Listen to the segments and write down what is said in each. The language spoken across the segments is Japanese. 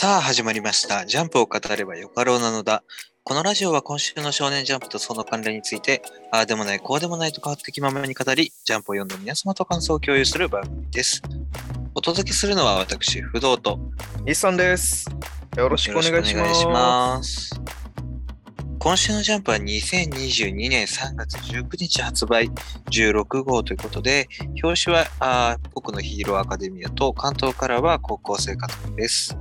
さあ始まりました。ジャンプを語ればよかろうなのだ。このラジオは今週の少年ジャンプとその関連について、ああでもない、こうでもないと変わってきままに語り、ジャンプを読んだ皆様と感想を共有する番組です。お届けするのは私、不動と日産です。よろしくお願いします。ます今週のジャンプは2022年3月19日発売16号ということで、表紙はあー僕のヒーローアカデミアと関東からは高校生活です。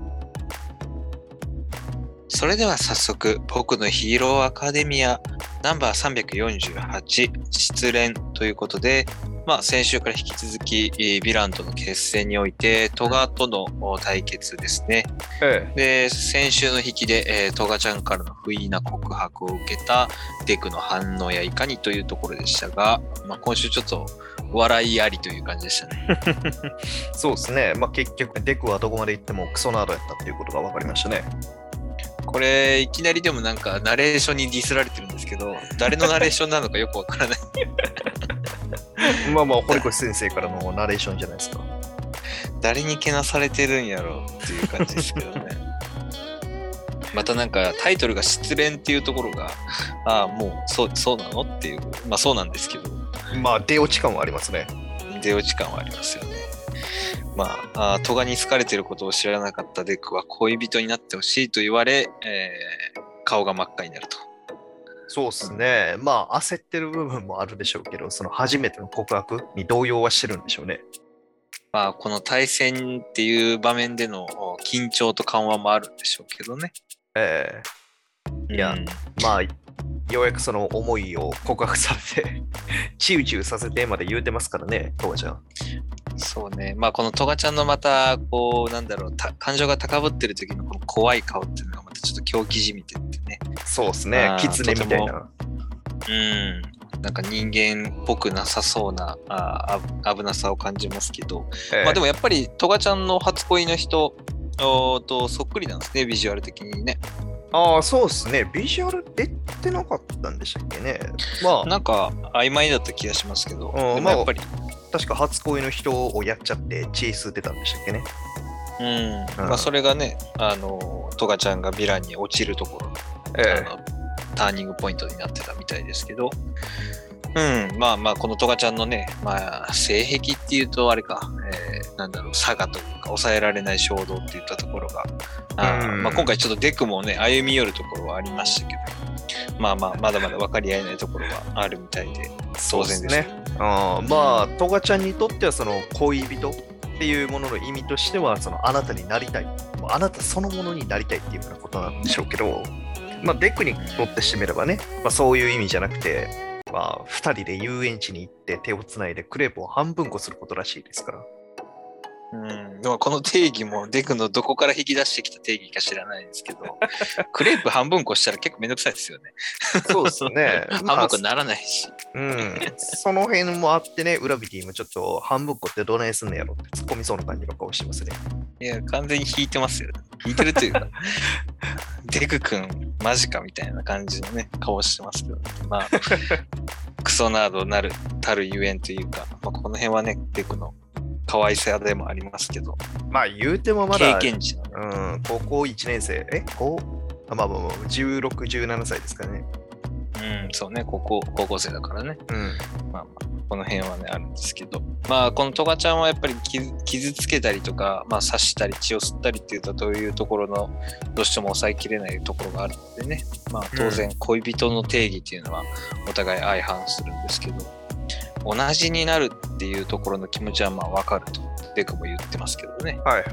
それでは早速、僕のヒーローアカデミアナンバー348失恋ということで、まあ、先週から引き続き、えーヴィランとの決戦において、トガとのお対決ですね。えで、先週の引きで、えートガちゃんからの不意な告白を受けたデクの反応やいかにというところでしたが、まあ、今週ちょっと笑いありという感じでしたね。え そうですね。まあ結局、デクはどこまで行ってもクソナードやったっていうことが分かりましたね。これ、いきなりでもなんかナレーションにディスられてるんですけど、誰のナレーションなのかよくわからない。まあまあ、堀越先生からのナレーションじゃないですか。誰にけなされてるんやろうっていう感じですけどね。またなんかタイトルが失恋っていうところが、ああ、もうそうそうなのっていう、まあそうなんですけど、まあ、出落ち感はありますね。出落ち感はありますよね。まあ、トガに好かれてることを知らなかったデクは恋人になってほしいと言われ、えー顔が真っ赤になると。そうですね。まあ、焦ってる部分もあるでしょうけど、その初めての告白に動揺はしてるんでしょうね。まあ、この対戦っていう場面でのお緊張と緩和もあるんでしょうけどね。ええいやうんまあ、ようやくその思いを告白されて、チューチューさせてまで言うてますからね、トガちゃん。そうね。まあ、このトガちゃんのまた、こう、なんだろう、た感情が高ぶってる時のこの怖い顔っていうのがまたちょっと狂気じみてってね。そうですねキツネみたいとな。うん。なんか人間っぽくなさそうなあ危なさを感じますけど、ええまあでもやっぱりトガちゃんの初恋の人とそっくりなんですね、ビジュアル的にね。ああ、そうですね。ビジュアル出てなかったんでしたっけね。まあ、なんか曖昧だった気がしますけど、うんでもやっぱり、確か初恋の人をやっちゃって、チェイス出たんでしたっけね。うん、うん。まあそれがね、あの、トガちゃんがヴィランに落ちるところ、え。あのターニングポイントになってたみたいですけど、うん、まあまあ、このトガちゃんのね、まあ、性癖っていうと、あれか、えーなんだろう、差がとか、抑えられない衝動っていったところが、あまあ、今回ちょっとデクもね、歩み寄るところはありましたけど、まあまあ、まだまだ分かり合えないところはあるみたいで、当然ですね。あーまあ、トガちゃんにとっては、その恋人っていうものの意味としては、そのあなたになりたい。あなたそのものになりたいっていうようなことなんでしょうけど、まあ、デクにとってしてみればね、まあ、そういう意味じゃなくて、まあ、二人で遊園地に行って手をつないでクレープを半分こすることらしいですから。うん、でもこの定義もデクのどこから引き出してきた定義か知らないですけど、クレープ半分こしたら結構めんどくさいですよね。そうですね。ま あ半分こならないし。うん、その辺もあってね、ウラビティもちょっと半分こってどないすんのやろって突っ込みそうな感じの顔してますね。いや、完全に引いてますよ。引いてるというか、デク君、マジかみたいな感じのね、顔してますけど、まあ、クソナードなる、たるゆえんというか、まあ、この辺はね、デクの可愛さでもありますけど、まあ言うてもま経だ、験値うん、高校1年生、え？高？あまあまあまあ、16、17歳ですからね。うん、そうね、高校、高校生だからね、うん。まあまあ、この辺はね、あるんですけど、まあ、このトガちゃんはやっぱり傷傷つけたりとか、まあ、刺したり血を吸ったりっていうと、どういうところの、どうしても抑えきれないところがあるのでね、まあ、当然、恋人の定義っていうのは、お互い相反するんですけど、同じになるっていうところの気持ちはまあ分かると、デクも言ってますけどね。はいはい。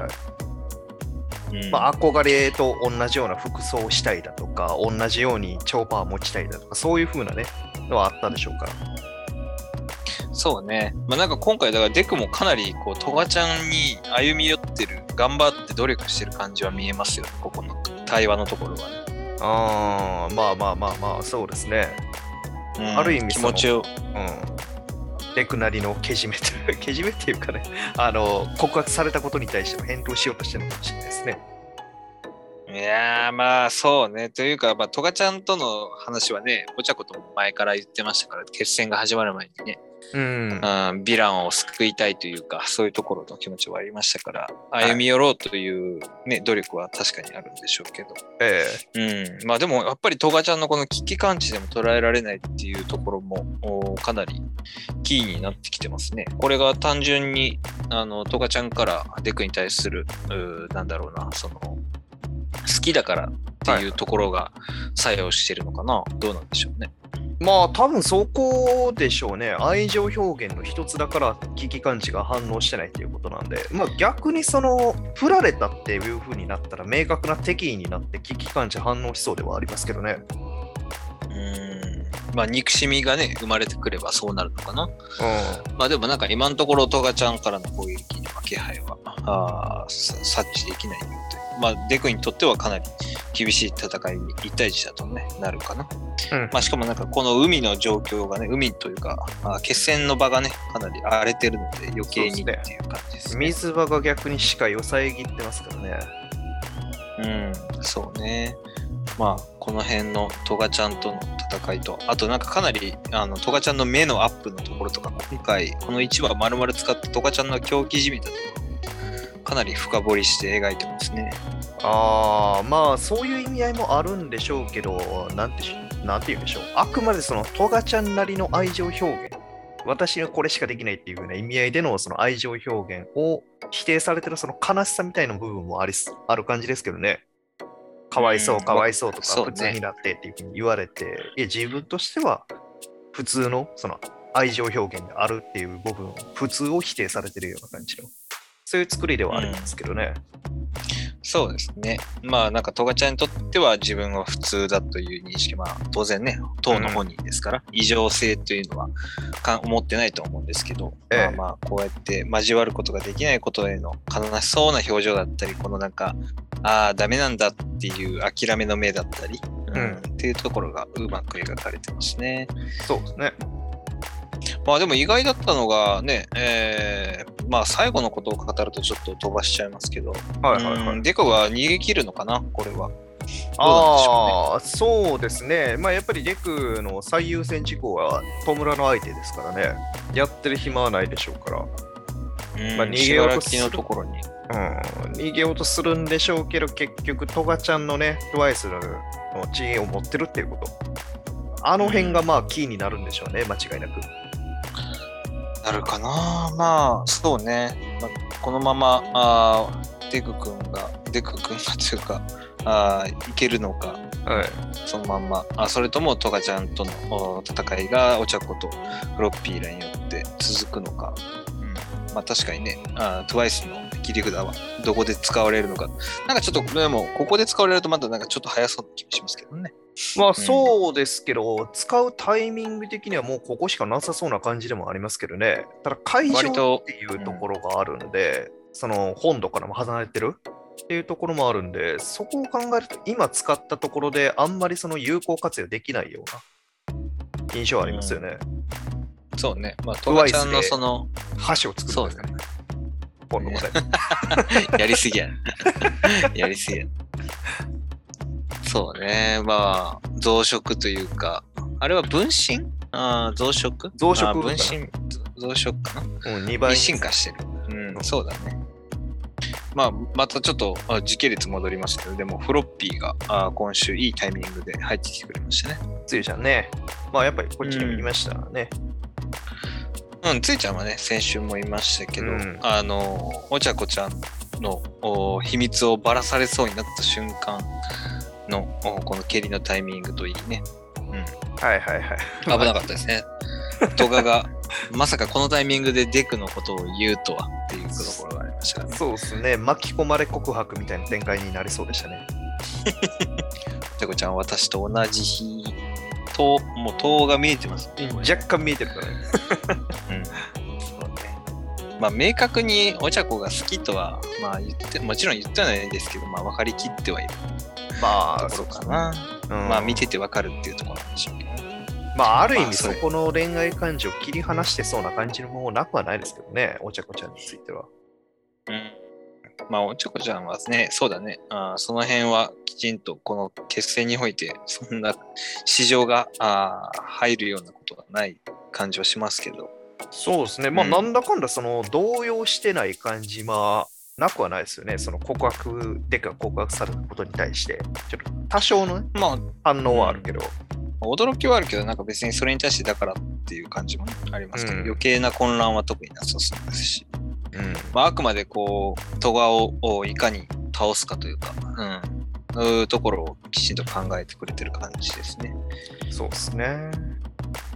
うんまあ憧れと同じような服装をしたいだとか、同じように超パワー持ちたいだとか、そういう風なね、のはあったでしょうから。そうね。まあ、なんか今回、だからデクもかなり、こう、トガちゃんに歩み寄ってる、頑張って努力してる感じは見えますよね、ここの対話のところはね。ああ、まあまあまあまあ、そうですね。うんある意味気持ちを、うん。レクなりのけじめと、けじめっていうかね、あの、告白されたことに対しても返答しようとしてるのかもしれないですね。いやまあそうね。というか、まあ、トガちゃんとの話はね、お茶子とも前から言ってましたから、決戦が始まる前にね。うん。ヴィランを救いたいというか、そういうところの気持ちはありましたから、歩み寄ろうという、ね、努力は確かにあるんでしょうけど。えうん。まあでも、やっぱりトガちゃんのこの危機感知でも捉えられないっていうところも、おかなりキーになってきてますね。これが単純に、あの、トガちゃんからデクに対する、なんだろうな、その、好きだからっていうところが作用してるのかな、どうなんでしょうね。まあ多分そこでしょうね。愛情表現の一つだから危機感知が反応してないっていうことなんで、まあ逆にその、振られたっていう風になったら明確な敵意になって危機感知反応しそうではありますけどね。うん。まあ憎しみがね、生まれてくればそうなるのかな。うまあでもなんか今のところトガちゃんからの攻撃の気配は察知できないので、まあデクにとってはかなり厳しい戦いに1対1だとね、なるかな。うんまあしかもなんかこの海の状況がね、海というか、あー決戦の場がね、かなり荒れてるので余計にっていう感じですん。ね。水場が逆に視界を遮ってますからね。うん、そうね。まあ、この辺のトガちゃんとの戦いと、あとなんかかなり、あの、トガちゃんの目のアップのところとか、今回、この1話丸々使ったトガちゃんの狂気じみたところ、かなり深掘りして描いてますね。ああ、まあそういう意味合いもあるんでしょうけど、なんてしなんて言うんでしょう。あくまでそのトガちゃんなりの愛情表現。私はこれしかできないっていう風な意味合いでのその愛情表現を否定されてるその悲しさみたいな部分もありすある感じですけどね。かわいそうう、んかわいそうとか、普通になってっていう風に言われて、いや、自分としては普通のその愛情表現であるっていう部分、普通を否定されてるような感じの、そういう作りではあるんですけどね。そうですね。まあなんかトガちゃんにとっては自分は普通だという認識、まあ当然ね、当の本人ですから、異常性というのはか思ってないと思うんですけど、ええまあまあこうやって交わることができないことへの悲しそうな表情だったり、このなんか、ああ、ダメなんだっていう諦めの目だったり、うんっていうところがうまく描かれてますね。そうですね。まあでも意外だったのがね、えーまあ最後のことを語るとちょっと飛ばしちゃいますけど、はいはいはい。うんデコが逃げ切るのかな、これは。ああ、そうですね。まあやっぱりデクの最優先事項は戸村の相手ですからね。やってる暇はないでしょうから。うんまあ逃げようとするところに。うん、逃げようとするんでしょうけど、結局、トガちゃんのね、トワイスの知恵を持ってるっていうこと。あの辺がまあキーになるんでしょうね、間違いなく。なるかなまあ、そうね。まあ、このまま、あーデク君が、デク君がというか、あーいけるのか、はい。そのまんま、あそれともトガちゃんとのお戦いがお茶子とフロッピーらによって続くのか。うん、まあ確かにね、あー TWICE の切り札はどこで使われるのか。なんかちょっと、でも、ここで使われるとまだなんかちょっと早そうな気がしますけどね。まあそうですけど、使うタイミング的にはもうここしかなさそうな感じでもありますけどね。ただ会場っていうところがあるんで、その本土からも離れてる？っていうところもあるんで、そこを考えると今使ったところであんまりその有効活用できないような印象ありますよね。そうね。まあ、トガちゃんのその、箸を作るそうですね。本土まで。やりすぎや。やりすぎや。そうね。まあ、増殖というか、あれは分身？あー増殖？増殖？分身、増殖かな？うん、2倍に進化してる。うん、そうだね。まあ、またちょっとあ時系列戻りますけど、でもフロッピーがあー今週いいタイミングで入ってきてくれましたね。つゆちゃんね。まあやっぱりこっちにもいましたね。うん、ついちゃんはね、先週も言いましたけど、うんあの、お茶子ちゃんのお秘密をばらされそうになった瞬間のおこの蹴りのタイミングといいね。はいはいはい。危なかったですね。トガがまさかこのタイミングでデクのことを言うとはっていうところがありましたね。そうですね。巻き込まれ告白みたいな展開になりそうでしたね。お茶子ちゃんは私と同じ日と、もう塔が見えてますね。若干見えてるからね。うんそうね。まあ、明確にお茶子が好きとは、まあ言って、もちろん言ってはないですけど、まあ分かりきってはいるまあ、ところかな。うんまあ見てて分かるっていうところなんでしょうけどね。まあ、ある意味そこの恋愛感情を切り離してそうな感じのもなくはないですけどね、お茶子ちゃんについては。うん。まあ、おちょこちゃんはね、そうだね。あーその辺はきちんとこの決戦において、そんな市場があー入るようなことはない感じはしますけど、そうですね。まあ、うんなんだかんだ、その、動揺してない感じ、まあ、なくはないですよね。その告白でか告白されたことに対して、ちょっと多少のねまあ、反応はあるけど。驚きはあるけど、なんか別にそれに対してだからっていう感じもねありますけど、うん余計な混乱は特になさそうですし、うん。まあ、あくまでこう、トガををいかに倒すかというか、うん、そういうところをきちんと考えてくれてる感じですね。そうですね。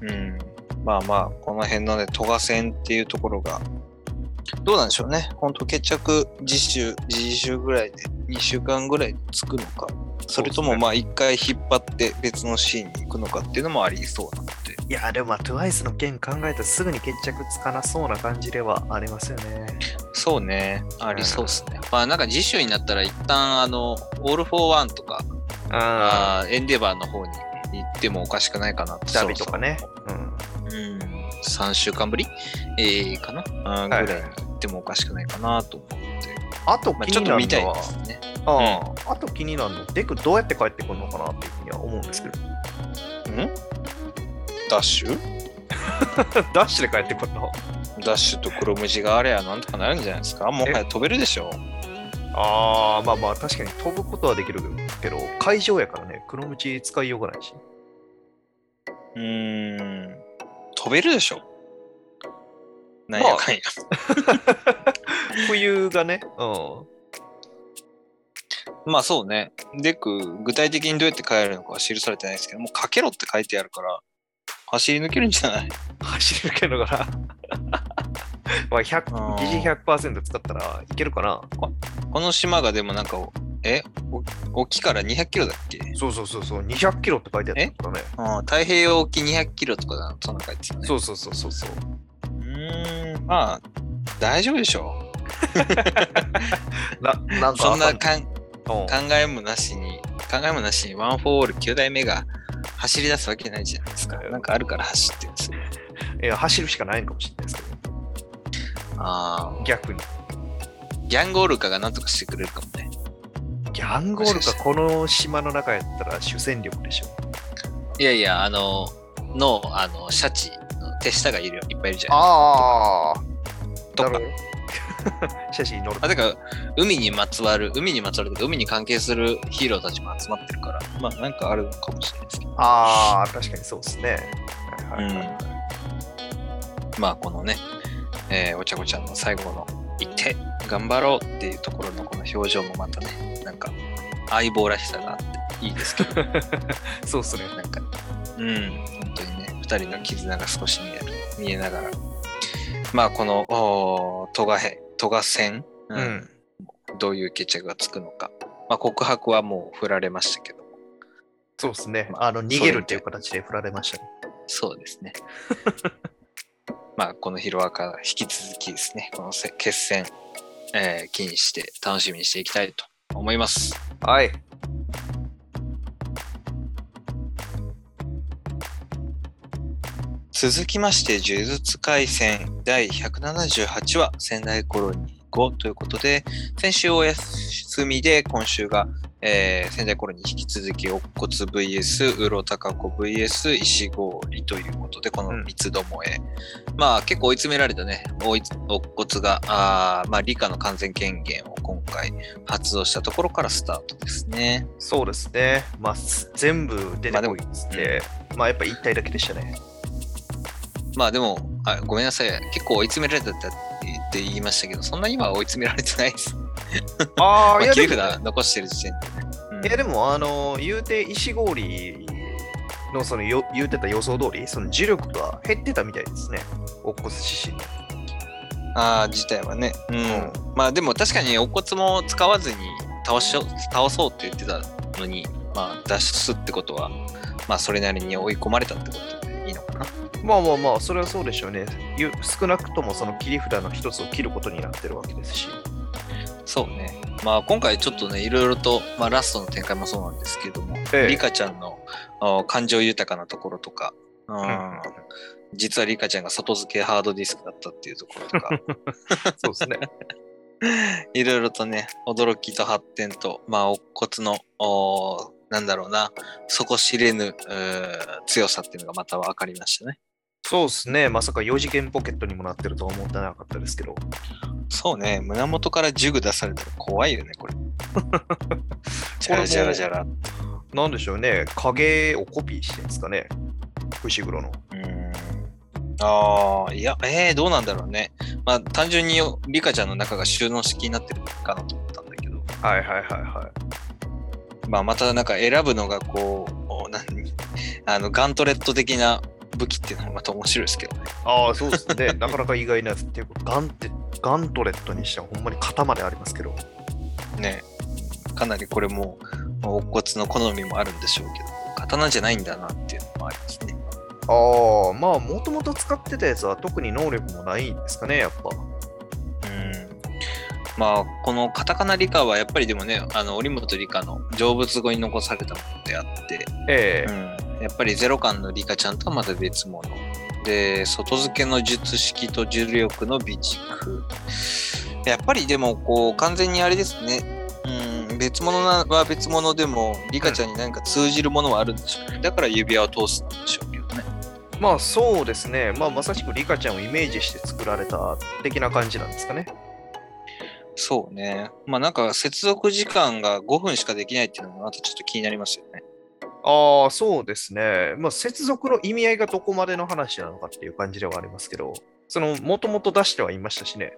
うん。まあまあ、この辺のね、トガ戦っていうところが、どうなんでしょうね。本当決着実習、実習ぐらいで2週間ぐらいでつくのか、それともまあ一回引っ張って別のシーンに行くのかっていうのもありそうなので。いや、でもまあ、TWICE の件考えたらすぐに決着つかなそうな感じではありますよね。そうね、ありそうですね。まあなんか次週になったら一旦あの、オール・フォー・ワンとか、あエンデバーの方に行ってもおかしくないかなって。荼毘とかね。うん。うん、3週間ぶり、えー、かな、はいぐらいに行ってもおかしくないかなと思って。あとまあ、気になるちょっと見たいのは、ですね。あああと気になるの、デクどうやって帰ってくるのかなっていうふうには思うんですけど。ん？ダッシュ？ダッシュで帰ってくるの？ダッシュと黒ムジがあれやなんとかなるんじゃないですか？もはや飛べるでしょああ、まあまあ確かに飛ぶことはできるけど、会場やからね、黒ムチ使いようがないし。うーん。飛べるでしょなんやかんや。冬がね、うん。まあそうね。デク、具体的にどうやって帰るのかは記されてないですけど、もうかけろって書いてあるから、走り抜けるんじゃない？走れるけどから。まあ、100あー疑似100%使ったらいけるかなこの島がでもなんか、えお沖から200キロだっけ？そうそうそうそう、200キロって書いてあったからね。うん、太平洋沖200キロとかだそんな書いてたね。そうそうそうそうそう。うーん、まあ、大丈夫でしょ な、なんう。かそんなあかん考えもなしに、考えもなしにワン・フォー・オール9代目が走り出すわけないじゃないですか。なんかあるから走ってるんですよ。いや、走るしかないのかもしれないですけど、ああ、逆に。ギャングオルカがなんとかしてくれるかもね。ギャングオルカがこの島の中やったら主戦力でしょ。いやいや、あの、の、あの、シャチの手下がいるよいっぱいいるじゃん。ああ。とかなるほど 写真に乗る。あ、てか、海にまつわる、海にまつわるとか、海に関係するヒーローたちも集まってるから、まあ、なんかあるのかもしれないですけど。ああ、確かにそうですね。はいはいはいまあ、このね、えーおちゃこちゃんの最後の行って頑張ろうっていうところのこの表情もまたね、なんか相棒らしさがあっていいですけど、そうっすね。なんか、うん、本当にね、二人の絆が少し見える、見えながら、まあ、この、トガヘ、トガ戦、ううんん。どういう決着がつくのか。まあ、告白はもう振られましたけども、そうですね。まああの、逃げるっていう形で振られましたね。そうですね。まあ、このヒロアカ引き続きですね、このせ決戦、えー気にして楽しみにしていきたいと思います。はい。続きまして、呪術廻戦第178話、仙台コロニー5ということで、先週お休みで、今週が、えー仙台コロニー引き続き、乙骨 VS、うろたかこ VS、石氷ということで、この三つどもえ。まあ、結構追い詰められたね、乙骨が、あーまあ、理科の完全権限を今回発動したところからスタートですね。そうですね。まあ、す全部出てこいっつって、まあ、やっぱ一体だけでしたね。まあでもあ、ごめんなさい。結構追い詰められたってって言いましたけど、そんなには追い詰められてないです。あ まあ、切り札残してる時点でね。うんいやでも、あの、言うて石氷のそのよ言うてた予想通り、その磁力が減ってたみたいですね。乙骨自身の。ああ、自体はね。うん。うんまあでも確かに乙骨も使わずに倒し倒そうって言ってたのに、まあ脱出ってことは、まあそれなりに追い込まれたってことでいいのかな？まあまあまあ、それはそうでしょうね。ゆ少なくともその切り札の一つを切ることになってるわけですし。そうね。まあ今回ちょっとね、いろいろと、まあラストの展開もそうなんですけども、ええリカちゃんのあ感情豊かなところとか、うんん実はリカちゃんが外付けハードディスクだったっていうところとか、そうですね。いろいろとね、驚きと発展と、まあ、乙骨の、なんだろうな、底知れぬ強さっていうのがまた分かりましたね。そうですね。まさか4次元ポケットにもなってるとは思ってなかったですけど。そうね、胸元からジュグ出されたら怖いよね、これ。じゃらじゃらじゃら。なんでしょうね。影をコピーしてるんですかね。伏黒の。うーん。ああ、いや、えー、どうなんだろうね。まあ、単純にリカちゃんの中が収納式になってるかなと思ったんだけど。はいはいはいはい。まあ、またなんか選ぶのがこう、お何？あのガントレット的な武器っていうのがまた面白いですけどね。ああ、そうですね。なかなか意外なやつっていうか、ガンって、ガントレットにしてはほんまに型までありますけど。ね。かなりこれも、まあ乙骨の好みもあるんでしょうけど、刀じゃないんだなっていうのもありますね。ああ、まあ、もともと使ってたやつは特に能力もないんですかね、やっぱ。うん。まあ、このカタカナリカはやっぱりでもね、あの、織本リカの成仏語に残されたものであって、ええうん、やっぱりゼロ感のリカちゃんとはまた別物。で、外付けの術式と重力の備蓄。やっぱりでも、こう、完全にあれですね。うん、別物なは別物でも、リカちゃんに何か通じるものはあるんでしょうね。だから指輪を通すんでしょうけどね。まあそうですね。まあまさしくリカちゃんをイメージして作られた的な感じなんですかね。そうね。まあなんか接続時間が5分しかできないっていうのもまたちょっと気になりますよね。ああ、そうですね。まあ接続の意味合いがどこまでの話なのかっていう感じではありますけど、その、もともと出してはいましたしね。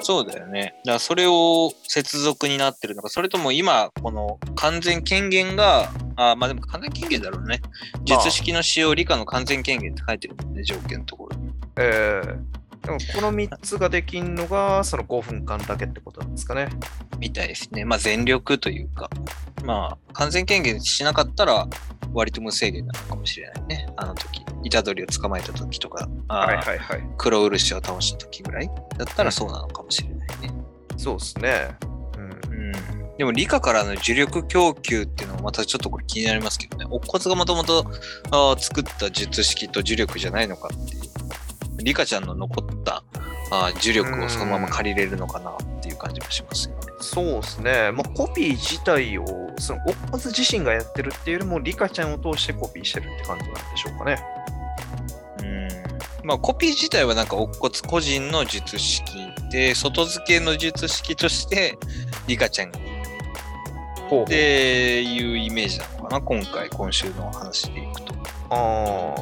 そうだよね。だからそれを接続になってるのか、それとも今、この完全権限が、あまあでも完全権限だろうね。まあ術式の使用理科の完全権限って書いてるもんね、条件のところに。ええでもこの3つができんのが、その5分間だけってことなんですかね。みたいですね。まあ全力というか、まあ完全権限しなかったら割と無制限なのかもしれないね。あの時、虎杖を捕まえた時とか、はいはいはい。黒漆を倒した時ぐらいだったらそうなのかもしれないね。そうですね。うん。うん。でも理科からの重力供給っていうのもまたちょっとこれ気になりますけどね。乙骨がもともと作った術式と重力じゃないのかって。リカちゃんの残ったあー重力をそのまま借りれるのかなっていう感じもしますよね。そうですね。まあ、コピー自体を、その、おっぱつ自身がやってるっていうよりも、リカちゃんを通してコピーしてるって感じなんでしょうかね。うん。まあコピー自体はなんか乙骨個人の術式で、外付けの術式としてリカちゃんがっていうイメージなのかな、今回、今週の話でいくと。あ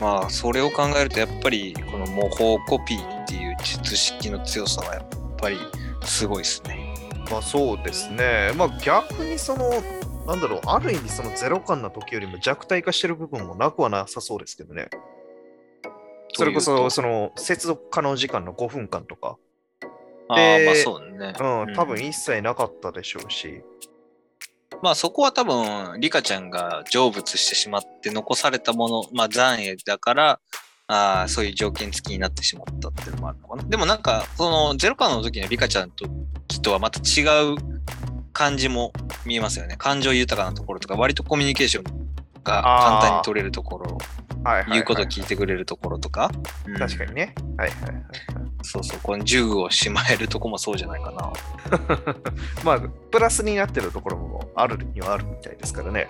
まあ、それを考えると、やっぱり、この模倣コピーっていう術式の強さは、やっぱりすごいですね。あ、まあそうですね。まあ逆にその、なんだろう、ある意味そのゼロ感な時よりも弱体化してる部分もなくはなさそうですけどね。それこそ、その、接続可能時間の5分間とか、ああ、でまあそうね。うん、多分一切なかったでしょうし、まあそこは多分、リカちゃんが成仏してしまって残されたもの、まあ残影だから、あそういう条件付きになってしまったっていうのもあるのかな。でもなんか、そのゼロ感の時のリカちゃんときとはまた違う感じも見えますよね。感情豊かなところとか、割とコミュニケーションが簡単に取れるところ、はいはい、はい。言うこと聞いてくれるところとか。うん確かにね。はいはいはいはい。そうそう、この銃をしまえるとこもそうじゃないかな。まあ、プラスになってるところもあるにはあるみたいですからね。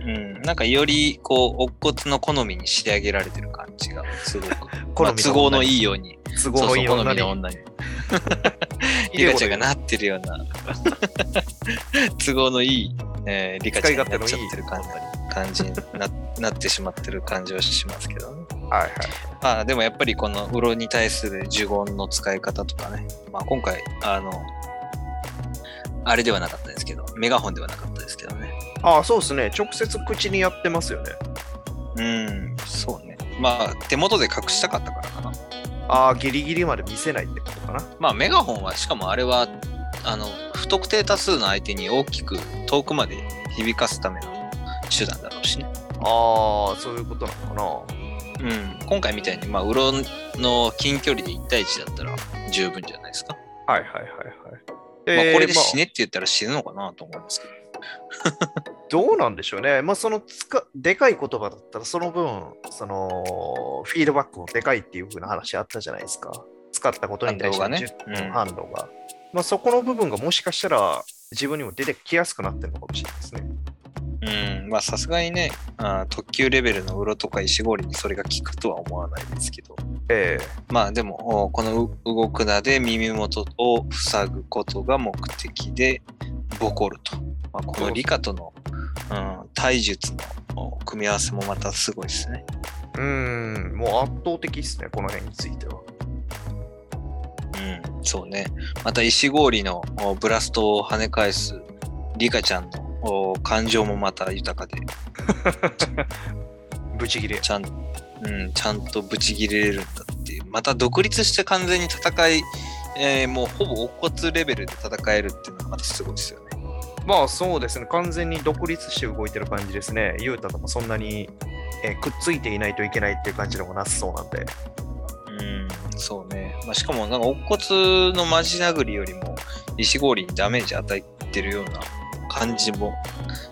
うん、なんかよりこう、乙骨の好みに仕上げられてる感じがすごく、好まあ、都合のいい。いように、都合のいい女に。みの女に。リカちゃんがなってるような、都合のいい、えー、リカちゃんになっちゃってる感じ感じにな なってしまってる感じはしますけどね。はいはい。まあでもやっぱりこのウロに対する呪言の使い方とかね、まあ今回、あの、あれではなかったですけど、メガホンではなかったですけどね。ああ、そうですね。直接口にやってますよね。うん、そうね。まあ手元で隠したかったからかな。ああ、ギリギリまで見せないってことかな。まあメガホンはしかもあれは、あの、不特定多数の相手に大きく遠くまで響かすための手段だろうしね。ああ、そういうことなのかな。うん、今回みたいに、まあ、ウロの近距離で1対1だったら十分じゃないですか。はいはいはいはい。まあ、これで死ね、ねって言ったら死ぬのかなと思いますけど。どうなんでしょうね。まあ、そのつか、でかい言葉だったら、その分、その、フィードバックもでかいっていう風な話あったじゃないですか。使ったことに対しての反動がね10うん反動が。まあ、そこの部分がもしかしたら、自分にも出てきやすくなってるのかもしれないですね。うん、まあさすがにね、あー特急レベルのウロとか石氷にそれが効くとは思わないですけど、えまあでも、おこのう動くなで耳元を塞ぐことが目的でボコると。まあ、このリカとの、うん、体術のお組み合わせもまたすごいですね。えうん、もう圧倒的ですね、この辺については。うん、そうね。また石氷のおブラストを跳ね返すリカちゃんのお感情もまた豊かで、ブチギレ。ちゃん,、うん、ちゃんとブチギレれるんだっていう。また独立して完全に戦い、えーもうほぼ乙骨レベルで戦えるっていうのがまたすごいですよね。まあそうですね、完全に独立して動いてる感じですね。ユータともそんなに、えーくっついていないといけないっていう感じでもなさそうなんで。うん、そうね。まあ、しかもなんか乙骨のマジ殴りよりも石氷にダメージ与えてるような感じも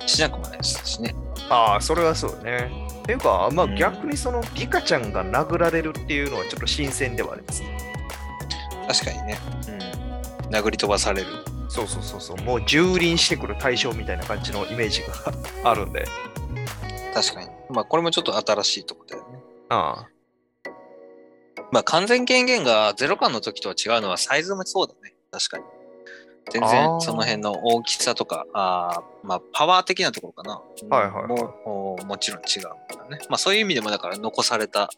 しなくもないですしね。ああ、それはそうね。っていうか、まあうん逆にそのリカちゃんが殴られるっていうのはちょっと新鮮ではありますね。確かにね。うん。殴り飛ばされる。そうそうそうそう。もう蹂躙してくる対象みたいな感じのイメージがあるんで。確かに。まあこれもちょっと新しいとこだよね。あまあ完全権限がゼロ感の時とは違うのはサイズもそうだね。確かに。全然その辺の大きさとか、あーまあパワー的なところかな。はいはいはいもおもちろん違うんだね。まあそういう意味でもだから残された、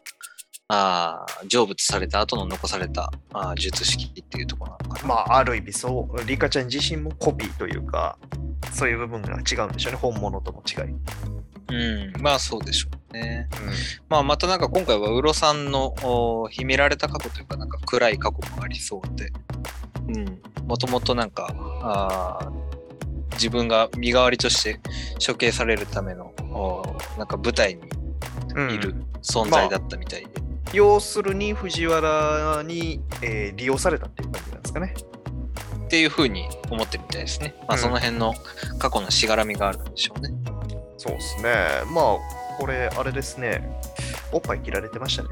あー成仏された後の残されたあー術式っていうところなのかあ。な。まあある意味そう。リカちゃん自身もコピーというか、そういう部分が違うんでしょうね。本物との違い。うん、まあそうでしょうね。うんまあまたなんか今回はウロさんのお秘められた過去というかなんか暗い過去もありそうで、うん、もともとなんかあー自分が身代わりとして処刑されるためのおなんか舞台にうんいる存在だったみたいで、要するに藤原に、えー利用されたっていう感じなんですかね。っていうふうに思ってるみたいですね。まあうんその辺の過去のしがらみがあるんでしょうね。そうですね。まあ、これ、あれですね。おっぱい切られてましたね。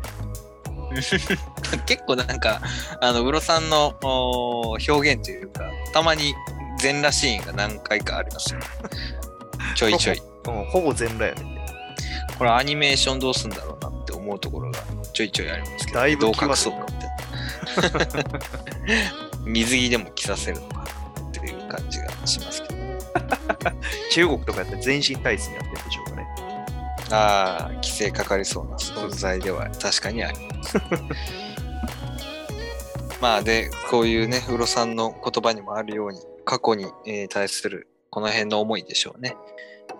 結構なんかあのウロさんのお表現というかたまに全裸シーンが何回かありますよね。ちょいちょい。うん、ほぼ全裸やね。これアニメーションどうすんだろうなって思うところがちょいちょいありますけど、だいぶどう隠そうかみたいな。水着でも着させるのかなっていう感じがしますけど。中国とかやって全身タイツにやってるんでしょうかね。ああ、規制かかりそうな存在では確かにあります。まあで、こういうね、ウロさんの言葉にもあるように、過去に、えー対するこの辺の思いでしょうね。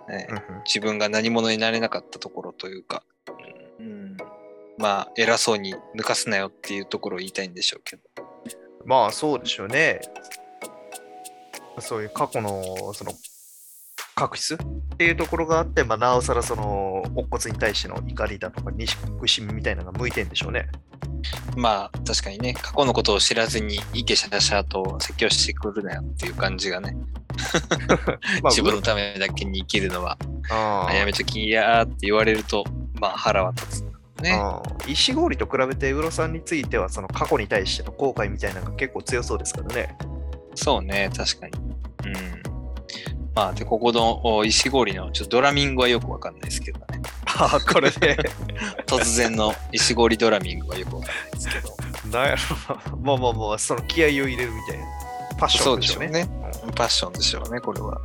えーうん自分が何者になれなかったところというか、うん、まあ偉そうに抜かすなよっていうところを言いたいんでしょうけど。まあ、そうでしょうね。そういう過去の、その、確執？っていうところがあって、まあ、なおさらその、乙骨に対しての怒りだとか、憎しみみたいなのが向いてんでしょうね。まあ確かにね、過去のことを知らずにイケシャシャと説教してくるなよっていう感じがね、まあ、自分のためだけに生きるのは、ああやめときやーって言われると、まあ腹は立つ。ね。あ石氷と比べて、ウロさんについては、その過去に対しての後悔みたいなのが結構強そうですからね。そうね、確かに。うん。まあ、で、ここのお石氷のちょっとドラミングはよくわかんないですけどね。ああ、これで、突然の石氷ドラミングはよくわかんないですけど。なんやろな。まあまあまあ、その気合を入れるみたいな。パッションでしょうね。うね。パッションでしょうね、これは。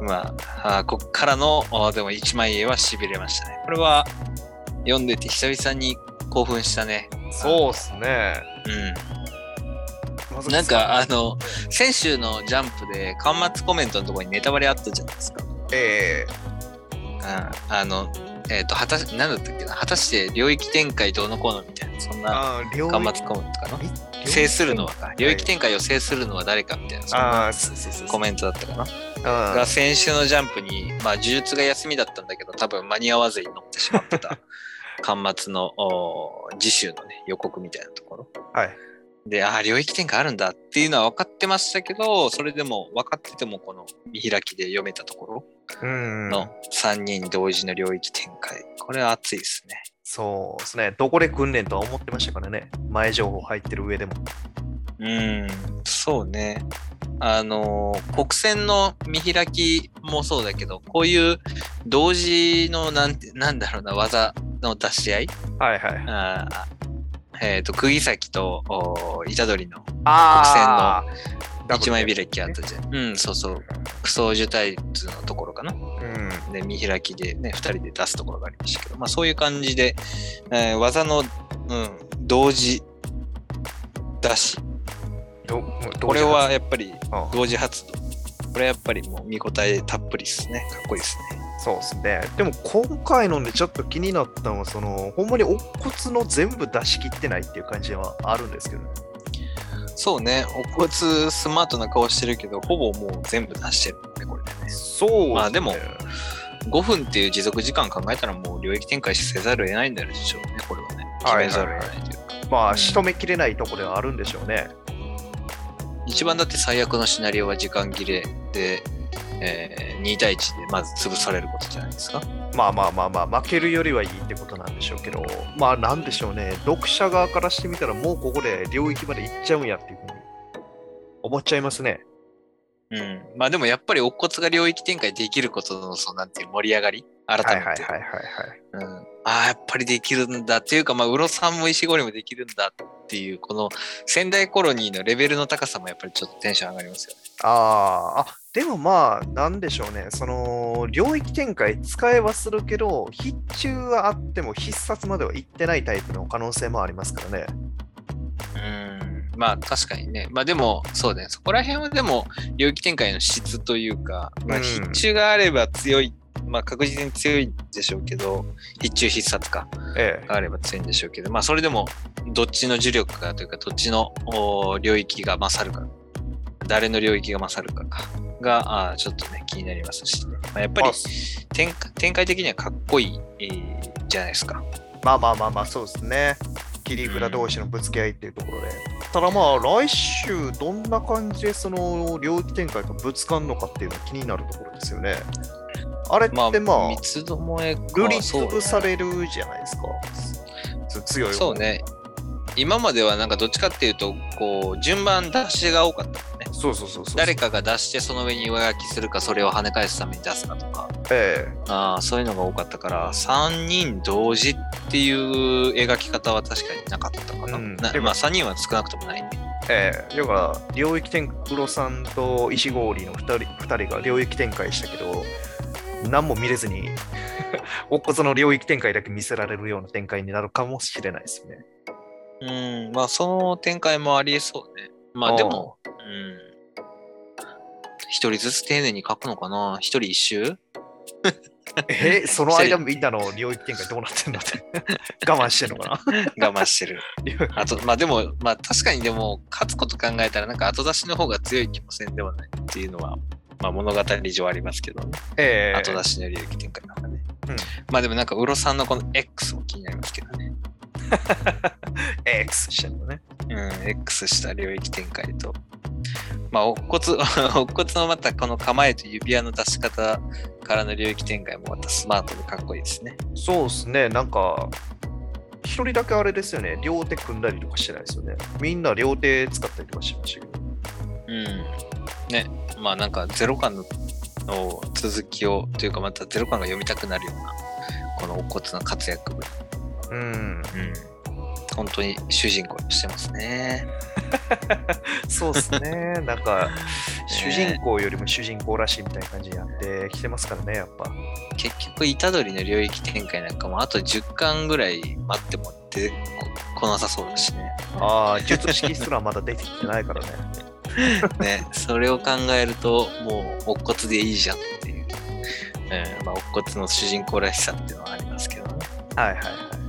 うん。まあ、あこっからの、あでも一枚絵は痺れましたね。これは読んでて久々に興奮したね。そうっすね。うん。なんか、あの、先週のジャンプで、端末コメントのところにネタバレあったじゃないですか。えうん。あの、えっ、と、果たし、なんだったっけな、果たして領域展開どうのこうのみたいな、そんー、な端末コメントかな？制するのはか、領域展開を制するのは誰かみたいな、そんあなあ、そうそうそうコメントだったかな？あが先週のジャンプに、まあ、呪術が休みだったんだけど、多分間に合わずに載ってしまってた、端末のお次週のね、予告みたいなところ。はい。で、ああ、領域展開あるんだっていうのは分かってましたけど、それでも分かってても、この見開きで読めたところうん。の3人同時の領域展開。これは熱いですね。そうですね。どこで訓練とは思ってましたからね。前情報入ってる上でも。うん、そうね。あのー国戦の見開きもそうだけど、こういう同時のなんて、なんだろうな、技の出し合いはいはい。あーえっ、と、釘崎とお虎杖のああ一枚開きあったじゃん。うん、そうそう。クソ樹タイツのところかな。うん。で、見開きでね、二人で出すところがありましたけど、まあそういう感じで、えー技の、うん、同時出し。これはやっぱりあ同時発動。これやっぱりもう見応えたっぷりですね。かっこいいですね。そうですね。でも今回のでちょっと気になったのは、その、ほんまに乙骨の全部出し切ってないっていう感じはあるんですけどね。そうね、お骨スマートな顔してるけど、ほぼもう全部出してるね、これでね。そう、まあでも5分っていう持続時間考えたらもう領域展開せざるを得ないんだでしょうね、これはね。決めざるを得ないというか。まあ、うん仕留めきれないところではあるんでしょうね。一番だって最悪のシナリオは時間切れで、えー2対1でまず潰されることじゃないですか。まあまあまあまあ、負けるよりはいいってことなんでしょうけど、まあなんでしょうね。読者側からしてみたら、もうここで領域まで行っちゃうんやっていうふうに思っちゃいますね。うん。まあでもやっぱり乙骨が領域展開できることの、そうなんていう盛り上がり？改めて。はいはいはいはいはい。うん、ああ、やっぱりできるんだっていうか、まあ、ウロさんも石森もできるんだっていう、この仙台コロニーのレベルの高さもやっぱりちょっとテンション上がりますよね。あーあ、でもまあ、なんでしょうね。その、領域展開使えはするけど、必中はあっても必殺までは行ってないタイプの可能性もありますからね。うん。まあ確かにね。まあでも、そうね。そこら辺はでも、領域展開の質というか、まあうん必中があれば強い、まあ確実に強いんでしょうけど、必中必殺か。ええ。があれば強いんでしょうけど、まあそれでも、どっちの呪力かというか、どっちのお領域が勝るか、誰の領域が勝るかかが、あーちょっとね、気になりますしね。まあ、やっぱりまあ展開展開的にはかっこいい、えーじゃないですか。まあまあまあまあ、そうですね。切り札同士のぶつけ合いっていうところで。ただまあ、来週どんな感じでその領域展開がぶつかんのかっていうのが気になるところですよね。あれってまあ、まあ、三つどもえか塗りそうつぶされるじゃないですか。つ強い方そう。ね。今まではなんかどっちかっていうと、こう、順番出しが多かった。そうそうそうそう。誰かが出してその上に上書きするか、それを跳ね返すために出すかとか。ええああ、そういうのが多かったから、3人同時っていう描き方は確かになかったかな。うんなまあ3人は少なくともないね。ええ要は領域展黒さんと石氷の2人二人が領域展開したけど何も見れずに おっこその領域展開だけ見せられるような展開になるかもしれないですよね。うん、まあその展開もありえそうね。まあでも、うん。一人ずつ丁寧に書くのかな？一人一周？えその間みんなの領域展開どうなってんのって 我慢してんのかな？我慢してる。あと、まあでも、まあ確かにでも、勝つこと考えたら、なんか後出しの方が強い気もせんではないっていうのは、まあ物語上ありますけどね。ええ後出しの領域展開の方がね。うんまあでもなんか、ウロさんのこの X も気になりますけどね。X してんのね。うん、X した領域展開と。まあ、乙骨、乙骨のまたこの構えと指輪の出し方からの領域展開もまたスマートでかっこいいですね。そうですね、なんか、一人だけあれですよね、両手組んだりとかしてないですよね。みんな両手使ったりとかしましたけど。うん。ね。まあなんかゼロ感のの続きを、というかまたゼロ感が読みたくなるような、この乙骨の活躍ぶり。うん。うん。本当に主人公してますね。そうですね、なんか、主人公よりも主人公らしいみたいな感じになってきてますからね、やっぱ。結局、虎杖の領域展開なんかもあと10巻ぐらい待っても出てここなさそうだしね。ああ、術式すらまだ出てきてないからね。ね、それを考えると、もう、乙骨でいいじゃんっていう、うん、まあ、乙骨の主人公らしさっていうのはありますけどね。はいはいはい。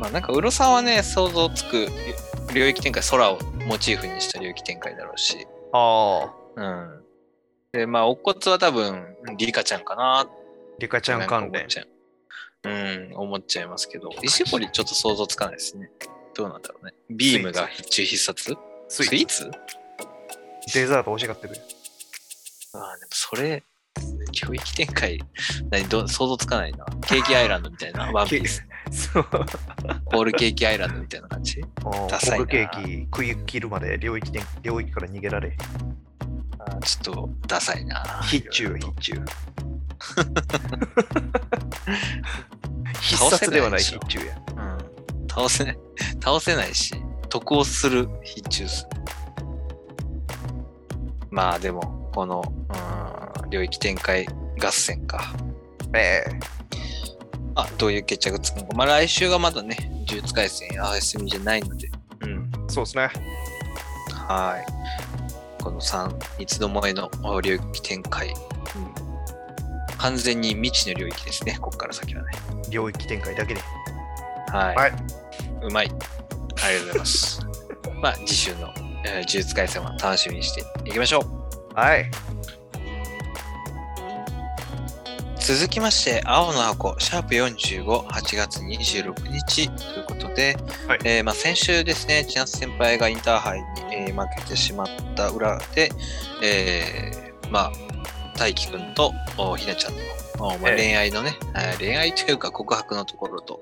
まあ、なんか、ウロさんはね、想像つく領域展開、空をモチーフにした領域展開だろうし、ああ、うん。で、まあ、乙骨は多分、リカちゃんかな。リカちゃん関連ううん、思っちゃいますけど、石堀ちょっと想像つかないですね。どうなんだろうね。ビームが必中必殺スイスイーツ？デザート欲しがってる。ああ、でもそれ、領域展開、何ど想像つかないな。ケーキアイランドみたいな、ワンピース。そう。ホールケーキアイランドみたいな感じホダサいなールケーキ食い切るまで領域で領域から逃げられ。あーちょっとダサいな。必中、必中。必倒せ殺ではない必中や。うん。倒せない。倒せないし、得をする必中する。まあでも、この、うん、領域展開合戦か。ええあ、どういう決着つくのか。まあ来週がまだね、呪術廻戦や休みじゃないので、うん。そうですね。はい。この3、三つどもえのお領域展開。うん、完全に未知の領域ですね、ここから先はね。領域展開だけで。はい。はい。うまい。ありがとうございます。まあ、次週の、えー呪術廻戦は楽しみにしていきましょう。はい。続きまして、青の箱、シャープ45、8月26日ということで、はい。えーまあ、先週ですね、千夏先輩がインターハイに、えー負けてしまった裏で、えーまあ、大輝くんとおひなちゃんの、おまあ、ええ。恋愛のね、えー恋愛というか告白のところと、